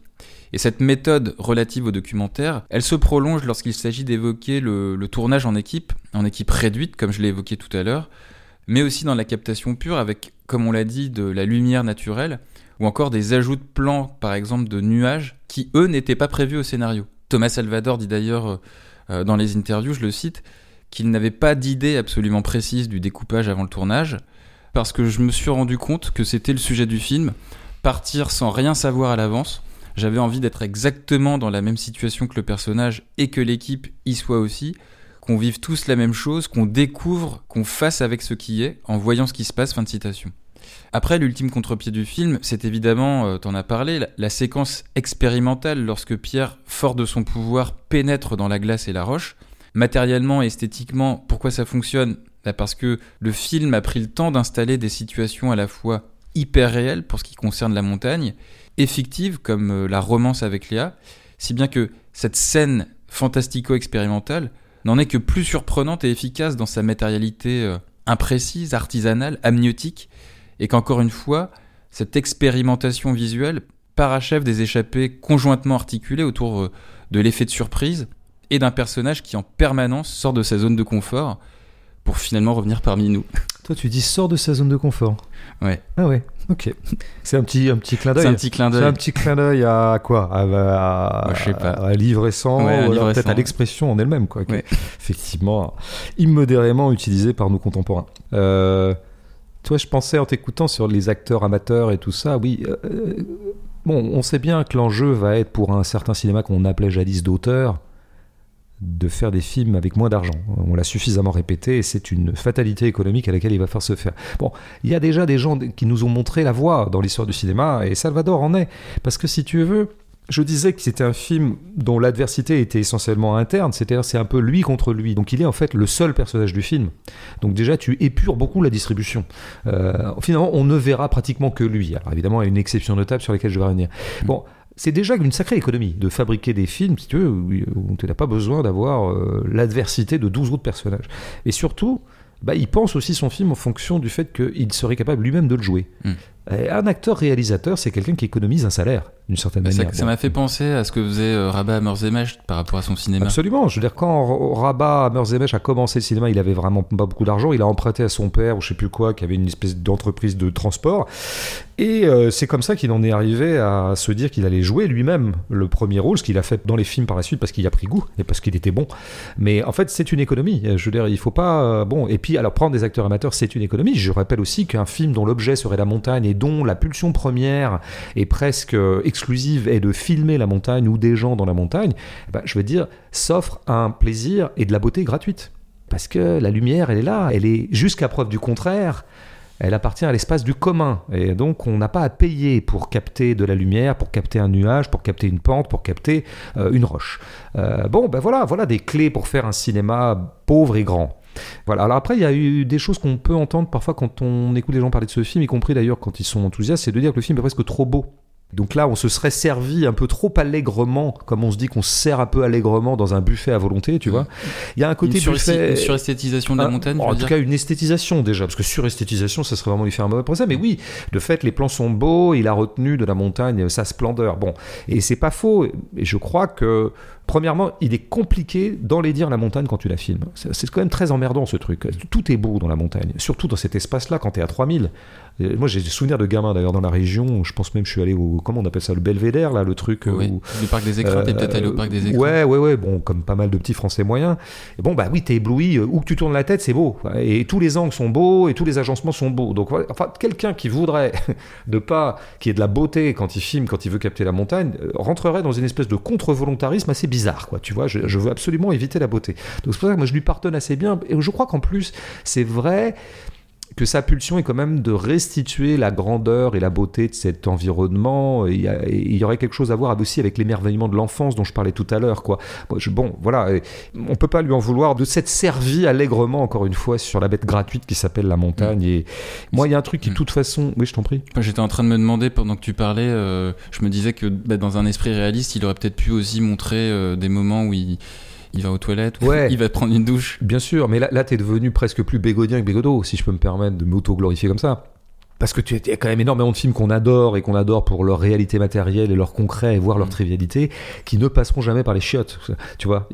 Et cette méthode relative au documentaire, elle se prolonge lorsqu'il s'agit d'évoquer le, tournage en équipe, en équipe réduite, comme je l'ai évoqué tout à l'heure, mais aussi dans la captation pure avec, comme on l'a dit, de la lumière naturelle, ou encore des ajouts de plans, par exemple de nuages, qui eux n'étaient pas prévus au scénario. Thomas Salvador dit d'ailleurs euh, euh, dans les interviews, je le cite, qu'il n'avait pas d'idée absolument précise du découpage avant le tournage, parce que je me suis rendu compte que c'était le sujet du film, partir sans rien savoir à l'avance, j'avais envie d'être exactement dans la même situation que le personnage et que l'équipe y soit aussi, qu'on vive tous la même chose, qu'on découvre, qu'on fasse avec ce qui est, en voyant ce qui se passe. Fin de citation. Après, l'ultime contre-pied du film, c'est évidemment, euh, t'en as parlé, la, séquence expérimentale lorsque Pierre, fort de son pouvoir, pénètre dans la glace et la roche. Matériellement et esthétiquement, pourquoi ça fonctionne? Bah, Parce que le film a pris le temps d'installer des situations à la fois hyper réelles pour ce qui concerne la montagne et fictive comme euh, la romance avec Léa, si bien que cette scène fantastico-expérimentale n'en est que plus surprenante et efficace dans sa matérialité euh, imprécise, artisanale, amniotique, et qu'encore une fois, cette expérimentation visuelle parachève des échappées conjointement articulées autour euh, de l'effet de surprise et d'un personnage qui en permanence sort de sa zone de confort pour finalement revenir parmi nous. Toi, tu dis sort de sa zone de confort. Ouais. Ah ouais. Ok. C'est un petit, un petit clin d'œil. C'est un petit clin d'œil. C'est un petit clin d'œil à quoi? À, à, je sais pas. à, livre récent, peut-être à l'expression en elle-même, quoi. Effectivement, immodérément utilisée par nos contemporains. Euh, toi, je pensais en t'écoutant sur les acteurs amateurs et tout ça. Oui. Euh, bon, on sait bien que l'enjeu va être pour un certain cinéma qu'on appelait jadis d'auteur de faire des films avec moins d'argent. On l'a suffisamment répété et c'est une fatalité économique à laquelle il va falloir se faire. Bon, il y a déjà des gens qui nous ont montré la voie dans l'histoire du cinéma et Salvador en est. Parce que si tu veux, je disais que c'était un film dont l'adversité était essentiellement interne, c'est-à-dire c'est un peu lui contre lui. Donc il est en fait le seul personnage du film. Donc déjà tu épures beaucoup la distribution. Euh, finalement on ne verra pratiquement que lui. Alors évidemment il y a une exception notable sur laquelle je vais revenir. Bon, c'est déjà une sacrée économie de fabriquer des films, si tu veux, où tu n'as pas besoin d'avoir euh, l'adversité de 12 autres personnages. Et surtout, bah, il pense aussi son film en fonction du fait qu'il serait capable lui-même de le jouer. Hmm. Un acteur-réalisateur, c'est quelqu'un qui économise un salaire d'une certaine manière. Ça m'a fait penser à ce que faisait euh, Rabat Merzemech par rapport à son cinéma. Absolument. Je veux dire, quand Rabat Merzemech a commencé le cinéma, il avait vraiment pas beaucoup d'argent. Il a emprunté à son père ou je sais plus quoi, qui avait une espèce d'entreprise de transport. Et euh, c'est comme ça qu'il en est arrivé à se dire qu'il allait jouer lui-même le premier rôle, ce qu'il a fait dans les films par la suite parce qu'il a pris goût et parce qu'il était bon. Mais en fait, c'est une économie. Je veux dire, il faut pas. Euh, bon, et puis, alors prendre des acteurs amateurs, c'est une économie. Je rappelle aussi qu'un film dont l'objet serait la montagne et dont la pulsion première est presque exclusive est de filmer la montagne ou des gens dans la montagne, eh ben, je veux dire, s'offre un plaisir et de la beauté gratuite. Parce que la lumière, elle est là, elle est jusqu'à preuve du contraire elle appartient à l'espace du commun. Et donc, on n'a pas à payer pour capter de la lumière, pour capter un nuage, pour capter une pente, pour capter euh, une roche. Euh, bon, ben voilà, voilà des clés pour faire un cinéma pauvre et grand. Voilà. Alors après, il y a eu des choses qu'on peut entendre parfois quand on écoute les gens parler de ce film, y compris d'ailleurs quand ils sont enthousiastes, c'est de dire que le film est presque trop beau. Donc là, on se serait servi un peu trop allègrement, comme on se dit qu'on se sert un peu allègrement dans un buffet à volonté, tu vois. Il y a un côté une buffet. Une suresthétisation de la ah, montagne. En tout cas, une esthétisation déjà, parce que suresthétisation, ça serait vraiment lui faire un mauvais procès. Mais oui, de fait, les plans sont beaux. Il a retenu de la montagne sa splendeur. Bon, et c'est pas faux. Et je crois que Premièrement, il est compliqué d'enlaidir la montagne quand tu la filmes. C'est quand même très emmerdant ce truc. Tout est beau dans la montagne, surtout dans cet espace-là quand tu es à 3000. moi j'ai des souvenirs de gamins d'ailleurs dans la région, je pense même je suis allé au, comment on appelle ça, le Belvédère, là, le truc. Oui, le parc des écrans, t'es peut-être allé au parc des écrans. Ouais, ouais, ouais, bon, comme pas mal de petits français moyens. Et bon, bah oui, t'es ébloui, euh, où que tu tournes la tête, c'est beau. Et tous les angles sont beaux, et tous les agencements sont beaux. Donc, enfin, quelqu'un qui voudrait de pas, qui ait de la beauté quand il filme, quand il veut capter la montagne, euh, rentrerait dans une espèce de contre-volontarisme assez bizarre bizarre, quoi. Tu vois, je, veux absolument éviter la beauté. Donc c'est pour ça que moi je lui pardonne assez bien. Et je crois qu'en plus, c'est vrai que sa pulsion est quand même de restituer la grandeur et la beauté de cet environnement. Il y, aurait quelque chose à voir aussi avec l'émerveillement de l'enfance dont je parlais tout à l'heure. Quoi. Bon, voilà, on peut pas lui en vouloir de s'être servi allègrement, encore une fois, sur la bête gratuite qui s'appelle la montagne. Et moi, il y a un truc qui, de toute façon... Oui, je t'en prie. J'étais en train de me demander, pendant que tu parlais, euh, je me disais que bah, dans un esprit réaliste, il aurait peut-être pu aussi montrer euh, des moments où il il va aux toilettes, il va prendre une douche. Bien sûr, mais là, là t'es devenu presque plus bégodien que bégodo, si je peux me permettre de m'auto-glorifier comme ça. Parce que tu y a quand même énormément de films qu'on adore et qu'on adore pour leur réalité matérielle et leur concret et voir leur mm. trivialité qui ne passeront jamais par les chiottes. Tu vois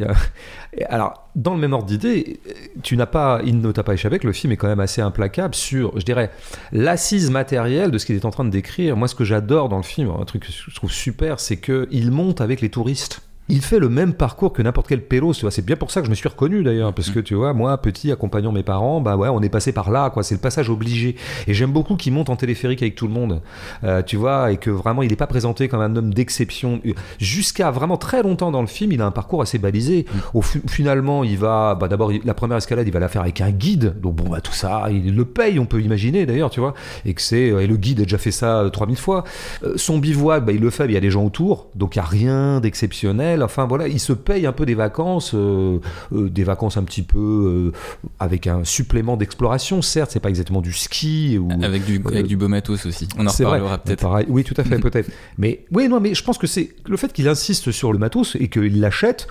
Alors, dans le même ordre d'idée, tu n'as pas, il ne t'a pas échappé que le film est quand même assez implacable sur, je dirais, l'assise matérielle de ce qu'il est en train de décrire. Moi, ce que j'adore dans le film, un truc que je trouve super, c'est qu'il monte avec les touristes il fait le même parcours que n'importe quel pélo, tu vois. C'est bien pour ça que je me suis reconnu d'ailleurs, parce que tu vois, moi, petit, accompagnant mes parents, bah ouais, on est passé par là, quoi. C'est le passage obligé. Et j'aime beaucoup qu'il monte en téléphérique avec tout le monde, euh, tu vois, et que vraiment, il n'est pas présenté comme un homme d'exception. Jusqu'à vraiment très longtemps dans le film, il a un parcours assez balisé. Au finalement, il va, bah d'abord, la première escalade, il va la faire avec un guide. Donc bon, bah tout ça, il le paye, on peut imaginer d'ailleurs, tu vois. Et que c'est, et le guide a déjà fait ça 3000 fois. Euh, son bivouac, bah il le fait, il y a des gens autour, donc il n'y a rien d'exceptionnel. Enfin voilà, il se paye un peu des vacances, euh, euh, des vacances un petit peu euh, avec un supplément d'exploration. Certes, c'est pas exactement du ski ou avec du avec du beau matos aussi. On en reparlera peut-être. Oui, tout à fait, peut-être. Mais oui, non, mais je pense que c'est le fait qu'il insiste sur le matos et qu'il l'achète.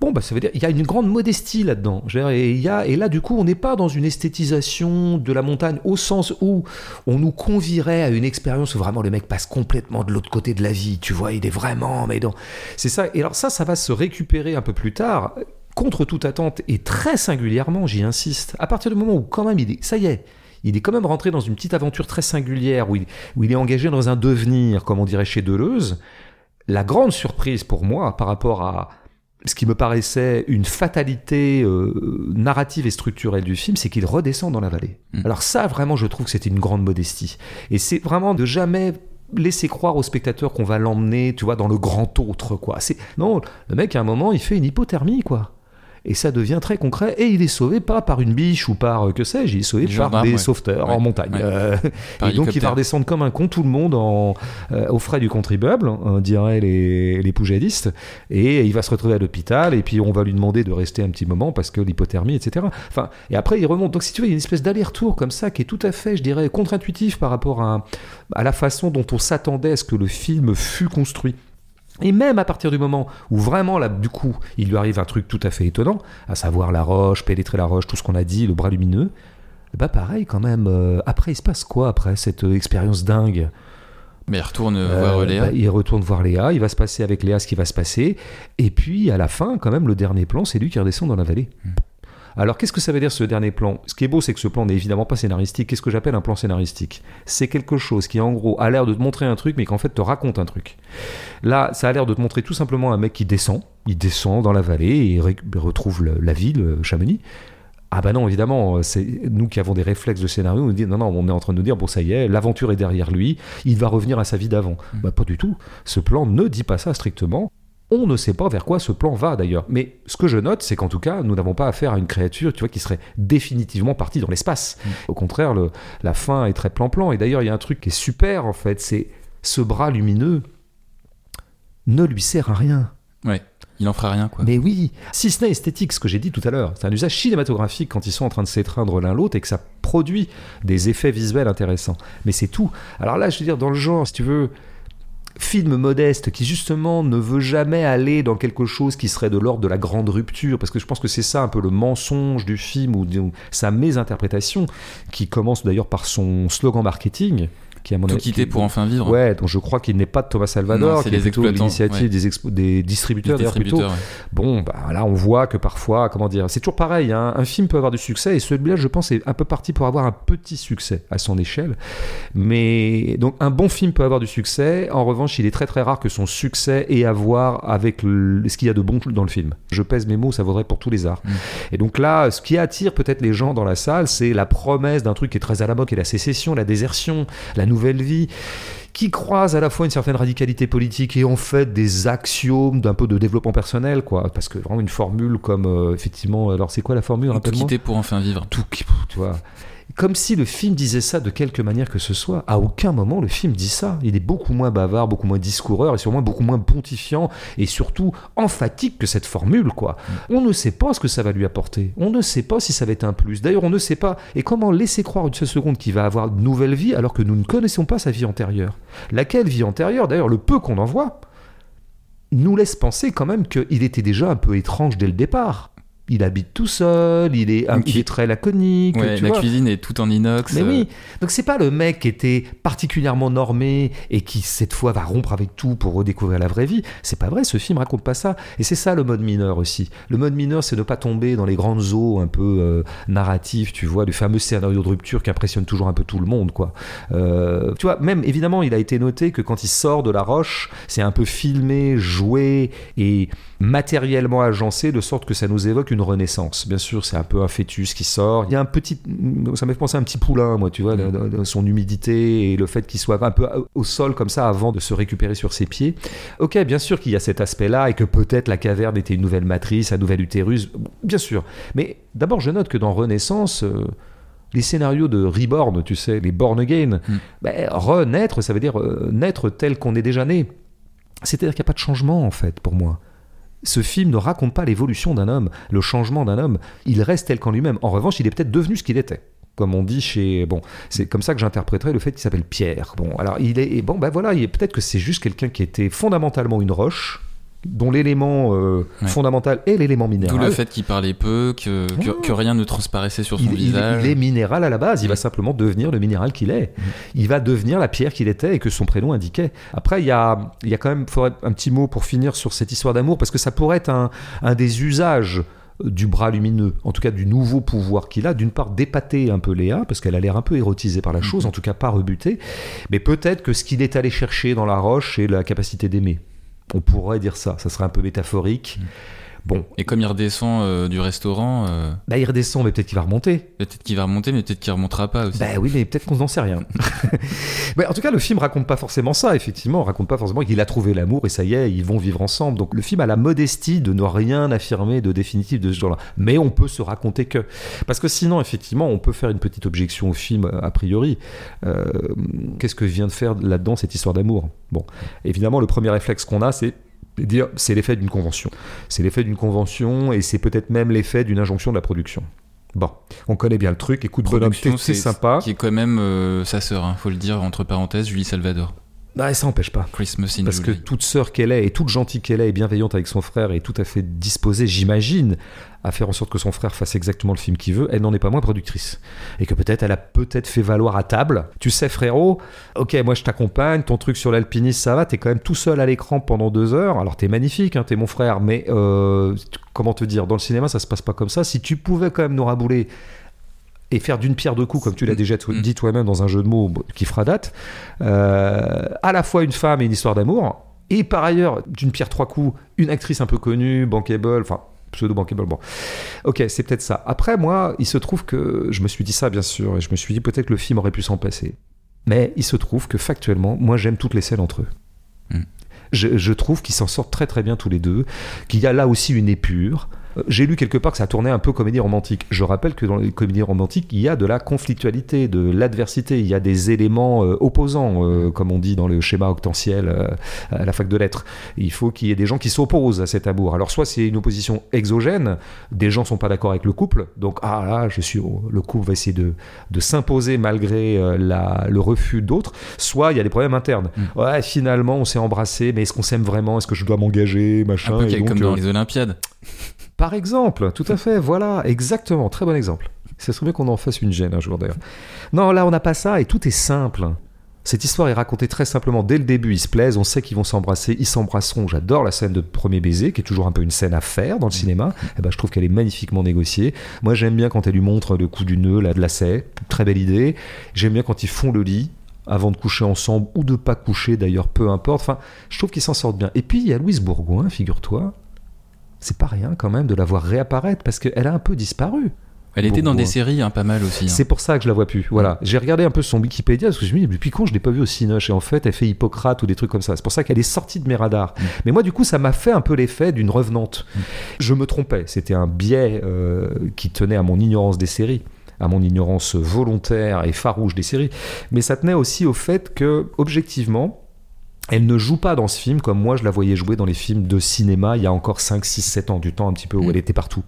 Bon, bah ça veut dire il y a une grande modestie là-dedans. Et il y a et là du coup, on n'est pas dans une esthétisation de la montagne au sens où on nous convierait à une expérience où vraiment le mec passe complètement de l'autre côté de la vie. Tu vois, il est vraiment mais donc c'est ça. Et alors ça, ça va se récupérer un peu plus tard, contre toute attente, et très singulièrement, j'y insiste, à partir du moment où quand même, il est, ça y est, il est quand même rentré dans une petite aventure très singulière, où il, où il est engagé dans un devenir, comme on dirait chez Deleuze. La grande surprise pour moi, par rapport à ce qui me paraissait une fatalité euh, narrative et structurelle du film, c'est qu'il redescend dans la vallée. Mm. Alors ça, vraiment, je trouve que c'était une grande modestie. Et c'est vraiment de jamais laisser croire au spectateur qu'on va l'emmener, tu vois, dans le grand autre, quoi. C'est non, le mec à un moment, il fait une hypothermie, quoi. Et ça devient très concret. Et il est sauvé pas par une biche ou par euh, que sais-je, il est sauvé par des ouais. sauveteurs Ouais. en montagne. Ouais. Euh, et donc il va redescendre comme un con tout le monde en, euh, aux frais du contribuable, hein, diraient les, les poujadistes. Et il va se retrouver à l'hôpital et puis on va lui demander de rester un petit moment parce que l'hypothermie, etc. Enfin, et après il remonte. Donc si tu veux, il y a une espèce d'aller-retour comme ça qui est tout à fait, je dirais, contre-intuitif par rapport à, à la façon dont on s'attendait à ce que le film fût construit. Et même à partir du moment où vraiment, là, du coup, il lui arrive un truc tout à fait étonnant, à savoir la roche, pénétrer la roche, tout ce qu'on a dit, le bras lumineux, bah pareil quand même. euh, après, il se passe quoi après cette euh, expérience dingue? Mais il retourne Euh, voir Léa. bah, Il retourne voir Léa, il va se passer avec Léa ce qui va se passer. Et puis à la fin, quand même, le dernier plan, c'est lui qui redescend dans la vallée. Hmm. Alors qu'est-ce que ça veut dire ce dernier plan? Ce qui est beau, c'est que ce plan n'est évidemment pas scénaristique. Qu'est-ce que j'appelle un plan scénaristique? C'est quelque chose qui en gros a l'air de te montrer un truc, mais qui en fait te raconte un truc. Là, ça a l'air de te montrer tout simplement un mec qui descend, il descend dans la vallée et retrouve le- la ville, euh, Chamonix. Ah bah non, évidemment, euh, c'est nous qui avons des réflexes de scénario, on nous dit non, non, on est en train de nous dire, bon ça y est, l'aventure est derrière lui, il va revenir à sa vie d'avant. Bah pas du tout. Ce plan ne dit pas ça strictement. On ne sait pas vers quoi ce plan va d'ailleurs. Mais ce que je note, c'est qu'en tout cas, nous n'avons pas affaire à une créature, tu vois, qui serait définitivement partie dans l'espace. Au contraire, le- la fin est très plan-plan. Et d'ailleurs, il y a un truc qui est super en fait, c'est ce bras lumineux ne lui sert à rien. Ouais. Il en fera rien, quoi. Mais oui, si ce n'est esthétique, ce que j'ai dit tout à l'heure, c'est un usage cinématographique quand ils sont en train de s'étreindre l'un l'autre et que ça produit des effets visuels intéressants. Mais c'est tout. Alors là, je veux dire, dans le genre, si tu veux, film modeste qui justement ne veut jamais aller dans quelque chose qui serait de l'ordre de la grande rupture, parce que je pense que c'est ça un peu le mensonge du film ou, sa mésinterprétation, qui commence d'ailleurs par son slogan marketing, qui à mon Tout quitter qui- pour enfin vivre. Ouais, donc je crois qu'il n'est pas de Thomas Salvador, Non, c'est qui est les plutôt exploitants, l'initiative ouais. des, expo- des distributeurs, Des d'ailleurs, plutôt. distributeurs, ouais. Bon, bah, là, on voit que parfois, comment dire, c'est toujours pareil. hein, un film peut avoir du succès et celui-là, je pense, est un peu parti pour avoir un petit succès à son échelle. Mais donc, un bon film peut avoir du succès. En revanche, il est très très rare que son succès ait à voir avec le- ce qu'il y a de bon dans le film. Je pèse mes mots, ça vaudrait pour tous les arts. Mm. Et donc là, ce qui attire peut-être les gens dans la salle, c'est la promesse d'un truc qui est très à la mode, qui est la sécession, la désertion, la nouvelle vie qui croise à la fois une certaine radicalité politique et en fait des axiomes d'un peu de développement personnel, quoi. Parce que vraiment une formule comme, euh, effectivement, alors c'est quoi la formule Tout quitter pour enfin vivre. Tout tu vois. Comme si le film disait ça de quelque manière que ce soit. À aucun moment le film dit ça. Il est beaucoup moins bavard, beaucoup moins discoureur et sûrement beaucoup moins pontifiant et surtout emphatique que cette formule, quoi. On ne sait pas ce que ça va lui apporter. On ne sait pas si ça va être un plus. D'ailleurs, on ne sait pas. Et comment laisser croire une seule seconde qu'il va avoir de nouvelle vie alors que nous ne connaissons pas sa vie antérieure? Laquelle vie antérieure, d'ailleurs, le peu qu'on en voit, nous laisse penser quand même qu'il était déjà un peu étrange dès le départ. Il habite tout seul, il est, un- Ok. il est très laconique. Ouais, tu la vois. cuisine est tout en inox. Mais euh, oui, donc c'est pas le mec qui était particulièrement normé et qui cette fois va rompre avec tout pour redécouvrir la vraie vie. C'est pas vrai, ce film raconte pas ça. Et c'est ça le mode mineur aussi. Le mode mineur, c'est ne pas tomber dans les grandes eaux un peu euh, narratives, tu vois, du fameux scénario de rupture qui impressionne toujours un peu tout le monde, quoi. Euh, tu vois, même évidemment, il a été noté que quand il sort de la roche, c'est un peu filmé, joué et matériellement agencé de sorte que ça nous évoque une renaissance. Bien sûr, c'est un peu un fœtus qui sort. Il y a un petit, ça m'a fait penser à un petit poulain, moi, tu vois, le- son humidité et le fait qu'il soit un peu au sol comme ça avant de se récupérer sur ses pieds. Ok, bien sûr qu'il y a cet aspect-là et que peut-être la caverne était une nouvelle matrice, un nouvel utérus, bien sûr. Mais d'abord, je note que dans Renaissance, euh, les scénarios de Reborn, tu sais, les Born Again, Mm. ben, renaître, ça veut dire euh, naître tel qu'on est déjà né. C'est-à-dire qu'il n'y a pas de changement, en fait, pour moi. Ce film ne raconte pas l'évolution d'un homme, le changement d'un homme. Il reste tel qu'en lui-même. En revanche, il est peut-être devenu ce qu'il était. Comme on dit chez. Bon, c'est comme ça que j'interpréterais le fait qu'il s'appelle Pierre. Bon, alors il est. Bon, ben voilà, il est peut-être que c'est juste quelqu'un qui était fondamentalement une roche, dont l'élément euh, Ouais. fondamental est l'élément minéral. D'où le fait qu'il parlait peu, que, que rien ne transparaissait sur son il, visage. il est minéral à la base, il va Mm. simplement devenir le minéral qu'il est. Il va devenir la pierre qu'il était et que son prénom indiquait. Après, il y a, il y a quand même un petit mot pour finir sur cette histoire d'amour, parce que ça pourrait être un, un des usages du bras lumineux, en tout cas du nouveau pouvoir qu'il a, d'une part d'épater un peu Léa, parce qu'elle a l'air un peu érotisée par la chose, en tout cas pas rebutée, mais peut-être que ce qu'il est allé chercher dans la roche, c'est la capacité d'aimer. On pourrait dire ça, ça serait un peu métaphorique. Bon, Et comme il redescend euh, du restaurant, euh, bah, il redescend, mais peut-être qu'il va remonter. peut-être qu'il va remonter, mais peut-être qu'il remontera pas aussi. Bah oui, mais peut-être qu'on n'en sait rien. mais en tout cas, le film raconte pas forcément ça, effectivement. Raconte pas forcément qu'il a trouvé l'amour et ça y est, ils vont vivre ensemble. Donc le film a la modestie de ne rien affirmer de définitif de ce genre-là. Mais on peut se raconter que. Parce que sinon, effectivement, on peut faire une petite objection au film, a priori. Euh, Qu'est-ce que vient de faire là-dedans cette histoire d'amour? Bon, évidemment, le premier réflexe qu'on a, c'est dire c'est l'effet d'une convention. C'est l'effet d'une convention et c'est peut-être même l'effet d'une injonction de la production. Bon, on connaît bien le truc. Écoute, bonhomme, c'est sympa. Qui est quand même euh, sa sœur, hein, faut le dire entre parenthèses, Julie Salvador. Bah, ça n'empêche pas. Christmas in Parce que toute sœur qu'elle est, et toute gentille qu'elle est, et bienveillante avec son frère, et tout à fait disposée, j'imagine, à faire en sorte que son frère fasse exactement le film qu'il veut, elle n'en est pas moins productrice. Et que peut-être elle a peut-être fait valoir à table. Tu sais, frérot, ok, moi je t'accompagne, ton truc sur l'alpinisme, ça va, t'es quand même tout seul à l'écran pendant deux heures. Alors t'es magnifique, hein, t'es mon frère, mais euh, comment te dire, dans le cinéma, ça se passe pas comme ça. Si tu pouvais quand même nous rabouler et faire d'une pierre deux coups, comme tu l'as déjà t- Mm. dit toi-même dans un jeu de mots qui fera date, euh, à la fois une femme et une histoire d'amour, et par ailleurs, d'une pierre trois coups, une actrice un peu connue, bankable, enfin pseudo bankable, bon. Ok, c'est peut-être ça. Après, moi, il se trouve que je me suis dit ça, bien sûr, et je me suis dit peut-être que le film aurait pu s'en passer. Mais il se trouve que factuellement, moi j'aime toutes les scènes entre eux. Mm. Je, je trouve qu'ils s'en sortent très très bien tous les deux, qu'il y a là aussi une épure. Euh, J'ai lu quelque part que ça tournait un peu comédie romantique. Je rappelle que dans les comédies romantiques, il y a de la conflictualité, de l'adversité, il y a des éléments euh, opposants, euh, comme on dit dans le schéma octantiel euh, à la fac de lettres. Il faut qu'il y ait des gens qui s'opposent à cet amour. Alors soit c'est une opposition exogène, des gens sont pas d'accord avec le couple, donc ah là, je suis le couple va essayer de, de s'imposer malgré la, le refus d'autres. Soit il y a des problèmes internes. Mm. Ouais, finalement on s'est embrassé, mais est-ce qu'on s'aime vraiment? Est-ce que je dois m'engager, machin Un peu Et donc, comme dans les Olympiades. Par exemple, tout à fait, voilà, exactement, très bon exemple. Ça serait bien qu'on en fasse une gêne un jour d'ailleurs. Non, là on n'a pas ça et tout est simple. Cette histoire est racontée très simplement dès le début. Ils se plaisent, on sait qu'ils vont s'embrasser, ils s'embrasseront. J'adore la scène de premier baiser, qui est toujours un peu une scène à faire dans le cinéma. Eh ben, je trouve qu'elle est magnifiquement négociée. Moi, j'aime bien quand elle lui montre le coup du nœud, de lacet. Très belle idée. J'aime bien quand ils font le lit avant de coucher ensemble ou de pas coucher d'ailleurs, peu importe. Enfin, je trouve qu'ils s'en sortent bien. Et puis il y a Louise Bourgoin, figure-toi. C'est pas rien quand même de la voir réapparaître parce qu'elle a un peu disparu. Elle était dans des séries, hein, pas mal aussi. hein. C'est pour ça que je la vois plus. Voilà. J'ai regardé un peu son Wikipédia parce que je me dis depuis quand je l'ai pas vue au Cinoche et en fait elle fait Hippocrate ou des trucs comme ça. C'est pour ça qu'elle est sortie de mes radars. Mm. Mais moi du coup ça m'a fait un peu l'effet d'une revenante. Je me trompais. C'était un biais euh, qui tenait à mon ignorance des séries à mon ignorance volontaire et farouche des séries, mais ça tenait aussi au fait que, objectivement, elle ne joue pas dans ce film comme moi je la voyais jouer dans les films de cinéma il y a encore 5, 6, 7 ans, du temps un petit peu où Mm. elle était partout.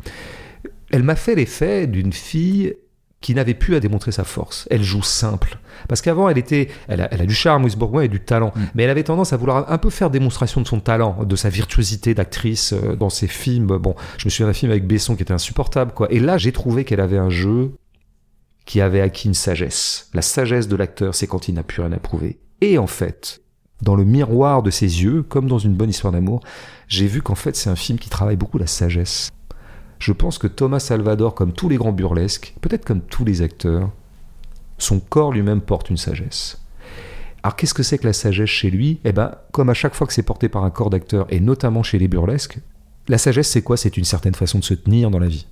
Elle m'a fait l'effet d'une fille qui n'avait plus à démontrer sa force. Elle joue simple. Parce qu'avant, elle était, elle a, elle a du charme, Louise Bourgoin, et du talent. Mm. Mais elle avait tendance à vouloir un peu faire démonstration de son talent, de sa virtuosité d'actrice euh, dans ses films. Bon, je me souviens d'un film avec Besson qui était insupportable, quoi. Et là, j'ai trouvé qu'elle avait un jeu qui avait acquis une sagesse. La sagesse de l'acteur, c'est quand il n'a plus rien à prouver. Et en fait, dans le miroir de ses yeux, comme dans une bonne histoire d'amour, j'ai vu qu'en fait, c'est un film qui travaille beaucoup la sagesse. Je pense que Thomas Salvador, comme tous les grands burlesques, peut-être comme tous les acteurs, son corps lui-même porte une sagesse. Alors qu'est-ce que c'est que la sagesse chez lui? Eh ben, comme à chaque fois que c'est porté par un corps d'acteur, et notamment chez les burlesques, la sagesse c'est quoi? C'est une certaine façon de se tenir dans la vie.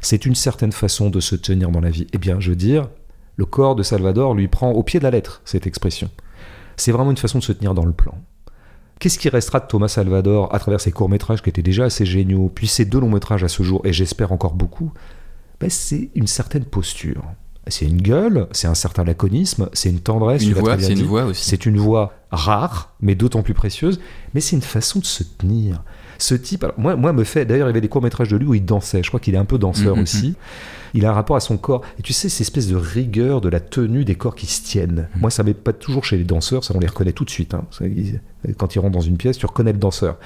C'est une certaine façon de se tenir dans la vie. Eh bien, je veux dire, le corps de Salvador lui prend au pied de la lettre cette expression. C'est vraiment une façon de se tenir dans le plan. Qu'est-ce qui restera de Thomas Salvador à travers ses courts-métrages qui étaient déjà assez géniaux, puis ses deux longs-métrages à ce jour, et j'espère encore beaucoup? Ben, C'est une certaine posture. C'est une gueule, c'est un certain laconisme, c'est une tendresse. Une voix, c'est une voix aussi. C'est une voix rare, mais d'autant plus précieuse, mais c'est une façon de se tenir. Ce type, alors, moi, moi me fait, d'ailleurs, il y avait des courts-métrages de lui où il dansait, je crois qu'il est un peu danseur Mhm. aussi. Il a un rapport à son corps. Et tu sais, cette espèce de rigueur de la tenue des corps qui se tiennent. Moi, ça m'est pas toujours chez les danseurs, ça on les reconnaît tout de suite. hein. Quand ils rentrent dans une pièce, tu reconnais le danseur.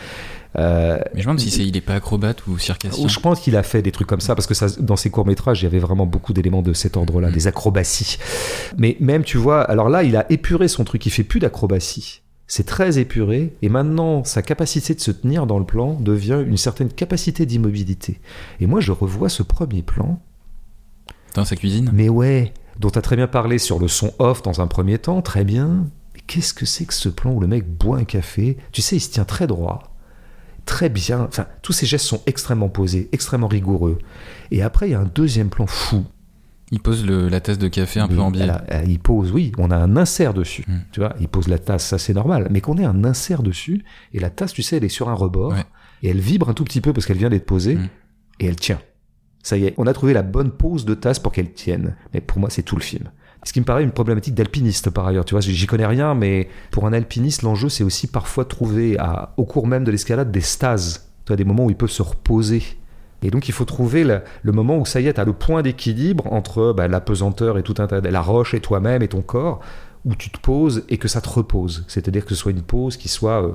Euh, Mais je me demande si c'est, il est pas acrobate ou circassien. je pense qu'il a fait des trucs comme ça parce que ça, dans ses courts métrages, il y avait vraiment beaucoup d'éléments de cet ordre-là, des acrobaties. Mais même, tu vois, alors là, il a épuré son truc. Il fait plus d'acrobatie. C'est très épuré et maintenant sa capacité de se tenir dans le plan devient une certaine capacité d'immobilité. Et moi je revois ce premier plan, Dans sa cuisine? mais ouais, dont tu as très bien parlé sur le son off dans un premier temps, très bien. Mais qu'est-ce que c'est que ce plan où le mec boit un café? Tu sais, il se tient très droit, très bien. Enfin, tous ces gestes sont extrêmement posés, extrêmement rigoureux. Et après, il y a un deuxième plan fou. Il pose le- la tasse de café un peu en biais. Il pose, oui, on a un insert dessus. Mm. Tu vois, il pose la tasse, ça c'est normal. Mais qu'on ait un insert dessus, et la tasse, tu sais, elle est sur un rebord, Ouais. et elle vibre un tout petit peu parce qu'elle vient d'être posée, Mm. et elle tient. Ça y est, on a trouvé la bonne pose de tasse pour qu'elle tienne. Mais pour moi, c'est tout le film. Ce qui me paraît une problématique d'alpiniste par ailleurs. Tu vois, j'y connais rien, mais pour un alpiniste, l'enjeu c'est aussi parfois trouver à, au cours même de l'escalade des stases. Tu vois, des moments où il peut se reposer. Et donc il faut trouver le, le moment où ça y est, tu as le point d'équilibre entre bah, la pesanteur et tout un tas de- la roche et toi-même et ton corps, où tu te poses et que ça te repose. C'est-à-dire que ce soit une pause qui soit euh,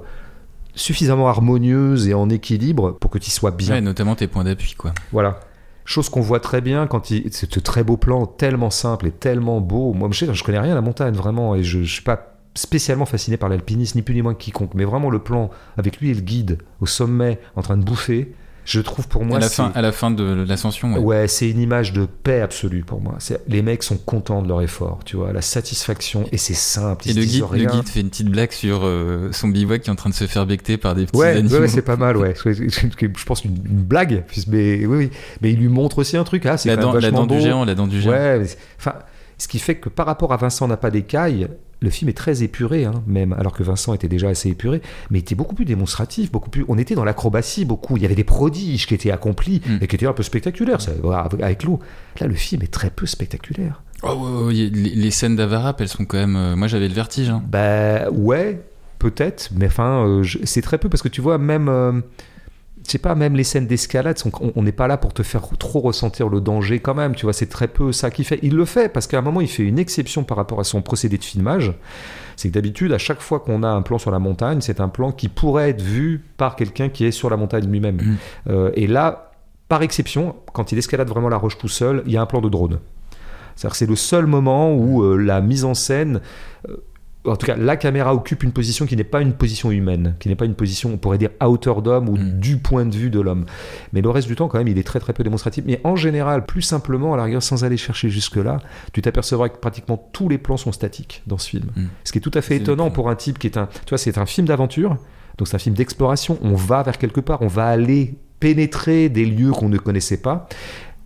suffisamment harmonieuse et en équilibre pour que tu sois bien. Ouais, notamment tes points d'appui, quoi. Voilà. Chose qu'on voit très bien quand il. C'est ce très beau plan, tellement simple et tellement beau. Moi, je je connais rien à la montagne, vraiment, et je, je suis pas spécialement fasciné par l'alpinisme, ni plus ni moins que quiconque. Mais vraiment, le plan avec lui et le guide au sommet, en train de bouffer, je trouve pour moi. à, la fin, à la fin de l'ascension, ouais. Ouais, c'est une image de paix absolue pour moi. Les mecs sont contents de leur effort, tu vois, la satisfaction, et c'est simple. Et le guide, le guide fait une petite blague sur euh, son bivouac qui est en train de se faire becter par des petits Ouais, animaux. ouais, c'est pas mal, ouais. Je pense une, une blague, mais oui, oui. Mais il lui montre aussi un truc, ah, c'est la dent, la dent du géant, la dent du géant. Ouais, enfin, ce qui fait que par rapport à Vincent n'a pas d'écailles, le film est très épuré, hein, même, alors que Vincent était déjà assez épuré, mais il était beaucoup plus démonstratif, beaucoup plus. On était dans l'acrobatie, beaucoup. Il y avait des prodiges qui étaient accomplis Mm. et qui étaient un peu spectaculaires, ça, avec- l'eau. Là, le film est très peu spectaculaire. Oh, ouais, les, les scènes d'Avarap, elles sont quand même. euh, moi, j'avais le vertige. hein. Bah ouais, peut-être, mais enfin, euh, c'est très peu parce que tu vois, même, euh, je sais pas, même les scènes d'escalade, on n'est pas là pour te faire trop ressentir le danger quand même, tu vois, c'est très peu ça qu'il fait. Il le fait parce qu'à un moment, il fait une exception par rapport à son procédé de filmage. C'est que d'habitude, à chaque fois qu'on a un plan sur la montagne, c'est un plan qui pourrait être vu par quelqu'un qui est sur la montagne lui-même. Mhm. Euh, et là, par exception, quand il escalade vraiment la roche tout seul, il y a un plan de drone. C'est-à-dire que c'est le seul moment où euh, la mise en scène, euh, en tout cas la caméra occupe une position qui n'est pas une position humaine, qui n'est pas une position, on pourrait dire, à hauteur d'homme ou Mm. du point de vue de l'homme. Mais le reste du temps, quand même, il est très très peu démonstratif. Mais en général, plus simplement, à la rigueur, sans aller chercher jusque-là, tu t'apercevras que pratiquement tous les plans sont statiques dans ce film. Mm. Ce qui est tout à fait étonnant pour un type qui est un... Tu vois, c'est un film d'aventure, donc c'est un film d'exploration. On va vers quelque part, on va aller pénétrer des lieux qu'on ne connaissait pas.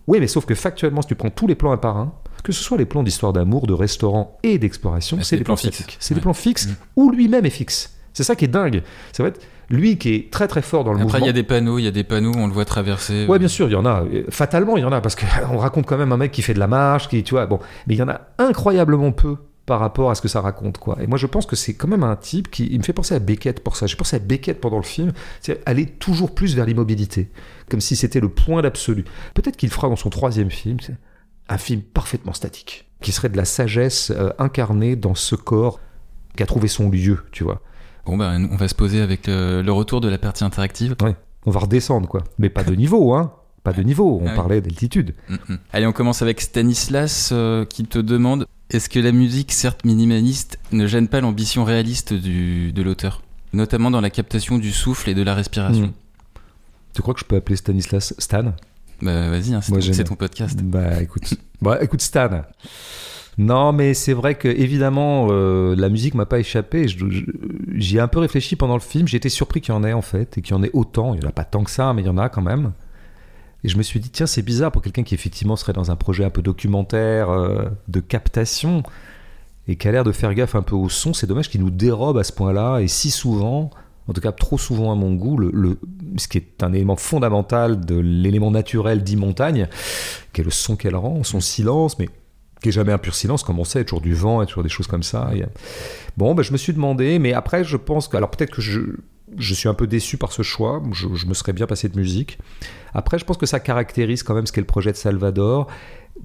Oui, mais sauf que factuellement, si tu prends tous les plans un par un, que ce soit les plans d'histoire d'amour, de restaurant et d'exploration, c'est des plans fixes. C'est des plans fixes Mm. où lui-même est fixe. C'est ça qui est dingue. Ça va être lui qui est très très fort dans le Après, il mouvement. y a des panneaux, il y a des panneaux, on le voit traverser. Ouais, bien sûr, il y en a. Euh, Fatalement, il y en a parce qu'on raconte quand même un mec qui fait de la marche, qui, tu vois, bon, mais il y en a incroyablement peu par rapport à ce que ça raconte, quoi. Et moi, je pense que c'est quand même un type qui, il me fait penser à Beckett pour ça. J'ai pensé à Beckett pendant le film, c'est aller toujours plus vers l'immobilité, comme si c'était le point d'absolu. Peut-être qu'il fera dans son troisième film un film parfaitement statique, qui serait de la sagesse euh, incarnée dans ce corps qui a trouvé son lieu, tu vois. Bon, bah, on va se poser avec euh, le retour de la partie interactive. On va redescendre, quoi. Mais pas de niveau, hein. Pas de niveau. On Ah oui. parlait d'altitude. Mhm. Allez, on commence avec Stanislas euh, qui te demande est-ce que la musique, certes minimaliste, ne gêne pas l'ambition réaliste du, de l'auteur? Notamment dans la captation du souffle et de la respiration. Mm. Tu crois que je peux appeler Stanislas Stan? Bah vas-y, hein, c'est ton, podcast. Bah écoute, bah, écoute Stan. Non, mais c'est vrai que évidemment euh, la musique m'a pas échappé. J'y ai un peu réfléchi pendant le film. J'ai été surpris qu'il y en ait en fait et qu'il y en ait autant. Il y en a pas tant que ça, mais il y en a quand même. Et je me suis dit tiens c'est bizarre pour quelqu'un qui effectivement serait dans un projet un peu documentaire euh, de captation et qui a l'air de faire gaffe un peu au son. C'est dommage qu'il nous dérobe à ce point-là et si souvent. En tout cas, trop souvent à mon goût, le, le- ce qui est un élément fondamental de l'élément naturel dit montagne, qui est le son qu'elle rend, son silence, mais qui est jamais un pur silence, comme on sait, toujours du vent, il toujours des choses comme ça. Bon, ben, je me suis demandé, mais après, je pense que. Alors, peut-être que je, je suis un peu déçu par ce choix, je, je me serais bien passé de musique. Après, je pense que ça caractérise quand même ce qu'est le projet de Salvador,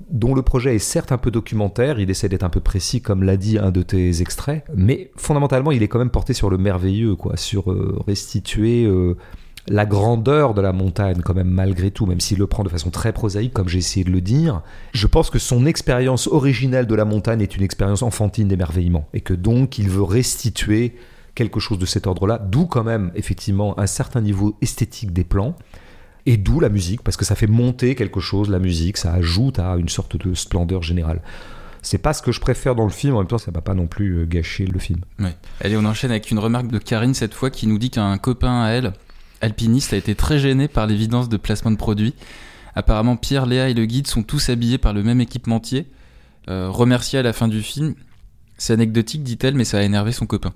dont le projet est certes un peu documentaire, il essaie d'être un peu précis, comme l'a dit un de tes extraits, mais fondamentalement, il est quand même porté sur le merveilleux, quoi, sur euh, restituer. euh, la grandeur de la montagne, quand même, malgré tout, même s'il le prend de façon très prosaïque, comme j'ai essayé de le dire, je pense que son expérience originelle de la montagne est une expérience enfantine d'émerveillement, et que donc il veut restituer quelque chose de cet ordre-là, d'où quand même, effectivement, un certain niveau esthétique des plans, et d'où la musique, parce que ça fait monter quelque chose, la musique, ça ajoute à une sorte de splendeur générale. C'est pas ce que je préfère dans le film, en même temps, ça va pas non plus euh, gâcher le film. Allez, on enchaîne avec une remarque de Karine cette fois qui nous dit qu'un copain à elle alpiniste, a été très gêné par l'évidence de placement de produits. Apparemment, Pierre, Léa et le guide sont tous habillés par le même équipementier. Euh, remercié à la fin du film. C'est anecdotique, dit-elle, mais ça a énervé son copain.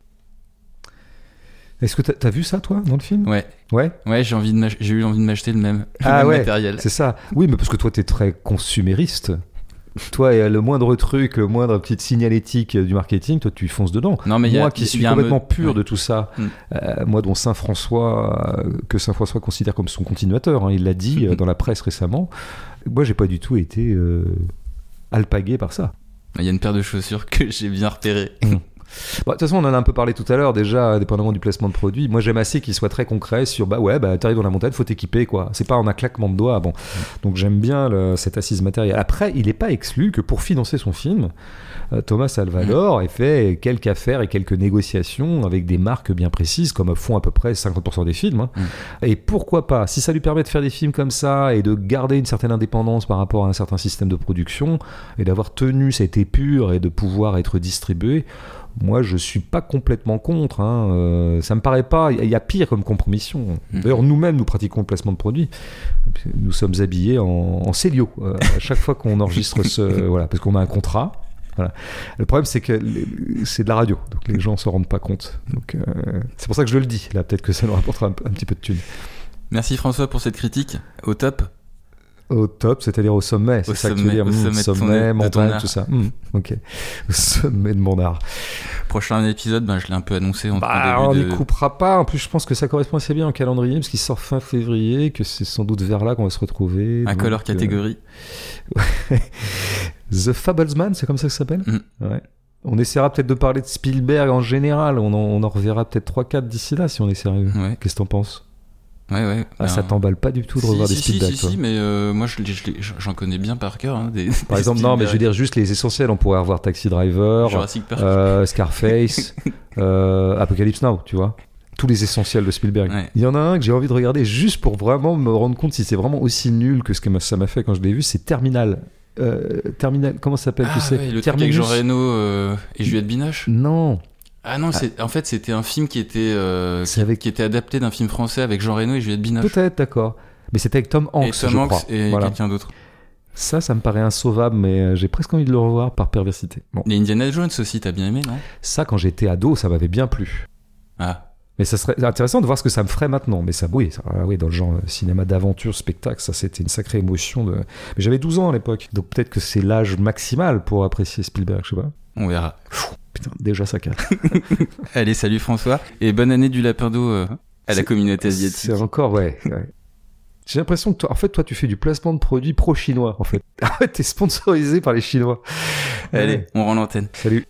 Est-ce que t'as as vu ça, toi, dans le film? Ouais. Ouais? Ouais, j'ai envie de m'ach- j'ai eu envie de m'acheter le même, le Ah même ouais, matériel. C'est ça. Oui, mais parce que toi, t'es très consumériste. Toi, et le moindre truc, le moindre petite signalétique du marketing, toi, tu fonces dedans. Non, mais y a- moi qui suis complètement pur ouais. de tout ça, Mm. euh, moi dont Saint François, euh, que Saint François considère comme son continuateur, hein, il l'a dit euh, dans la presse récemment. Moi, j'ai pas du tout été euh, alpagué par ça. Il y a une paire de chaussures que j'ai bien repérées. Bon, De toute façon, on en a un peu parlé tout à l'heure déjà, indépendamment du placement de produit. Moi, j'aime assez qu'il soit très concret sur bah ouais, bah t'arrives dans la montagne, faut t'équiper quoi. C'est pas en un claquement de doigts. Bon, donc j'aime bien le- cette assise matérielle. Après, il n'est pas exclu que pour financer son film, Thomas Salvador ait fait quelques affaires et quelques négociations avec des marques bien précises, comme font à peu près 50% des films. hein. Et pourquoi pas, si ça lui permet de faire des films comme ça et de garder une certaine indépendance par rapport à un certain système de production et d'avoir tenu cette épure et de pouvoir être distribué, moi je suis pas complètement contre. Hein. Euh, ça me paraît pas. Il y a pire comme compromission. Mhm. D'ailleurs, nous-mêmes, nous pratiquons le placement de produits. Nous sommes habillés en, en Célio euh, à chaque fois qu'on enregistre ce. voilà, parce qu'on a un contrat. Voilà. Le problème, c'est que c'est de la radio, donc les gens s'en rendent pas compte. Donc, euh, c'est pour ça que je le dis. Là, peut-être que ça nous rapportera un, un petit peu de thunes. Merci François pour cette critique. Au top. Au top, c'est-à-dire au sommet. C'est Au ça que tu veux sommet, dire. au Mmh, sommet ton- sommet, montagne, tout ça. Mmh, ok. Au sommet de mon art. Prochain épisode, ben, je l'ai un peu annoncé en Bah, en on début n'y de... coupera pas. En plus, je pense que ça correspond assez bien au calendrier, parce qu'il sort fin février, que c'est sans doute vers là qu'on va se retrouver. Un Donc, color euh, catégorie. The Fablesman, c'est comme ça que ça s'appelle Mm. Ouais. On essaiera peut-être de parler de Spielberg en général. On en, on en reverra peut-être 3-4 d'ici là, si on est sérieux. Ouais, Qu'est-ce que t'en penses? Ouais, ouais. Ah, ça Ben, t'emballe pas du tout de si, revoir si, des si, Spielberg, si, toi si, mais euh, moi je je j'en connais bien par cœur. hein, des, Par des exemple, non, mais je veux dire juste les essentiels. On pourrait revoir Taxi Driver, Jurassic Park. euh, Scarface, euh, Apocalypse Now, tu vois. Tous les essentiels de Spielberg. Ouais. Il y en a un que j'ai envie de regarder juste pour vraiment me rendre compte si c'est vraiment aussi nul que ce que ça m'a fait quand je l'ai vu. C'est Terminal. Euh, Terminal, comment ça s'appelle Ah tu sais ouais, le truc avec Jean Reno euh, et Juliette Binoche. Non, Ah non, c'est en fait c'était un film qui était euh, qui, avec- qui était adapté d'un film français avec Jean Reno et Juliette Binoche. peut-être, d'accord. Mais c'était avec Tom Hanks, et Tom je Hanks crois. et Voilà. quelqu'un d'autre. Ça, ça me paraît insauvable, mais euh, j'ai presque envie de le revoir par perversité. Bon, Et Indiana Jones aussi, t'as bien aimé, non? Ça, quand j'étais ado, ça m'avait bien plu. Ah, Mais ça serait intéressant de voir ce que ça me ferait maintenant. Mais ça, oui, ça- ah oui dans le genre euh, cinéma d'aventure, spectacle, ça c'était une sacrée émotion. De... Mais j'avais 12 ans à l'époque. Donc peut-être que c'est l'âge maximal pour apprécier Spielberg, je sais pas. on verra. Putain, déjà ça casse. Allez, salut François et bonne année du lapin d'eau euh, à la communauté asiatique. C'est encore, ouais. ouais. J'ai l'impression que toi, en fait, toi, tu fais du placement de produits pro-chinois, en fait. Ah ouais, t'es sponsorisé par les Chinois. Allez, on rend l'antenne. Salut.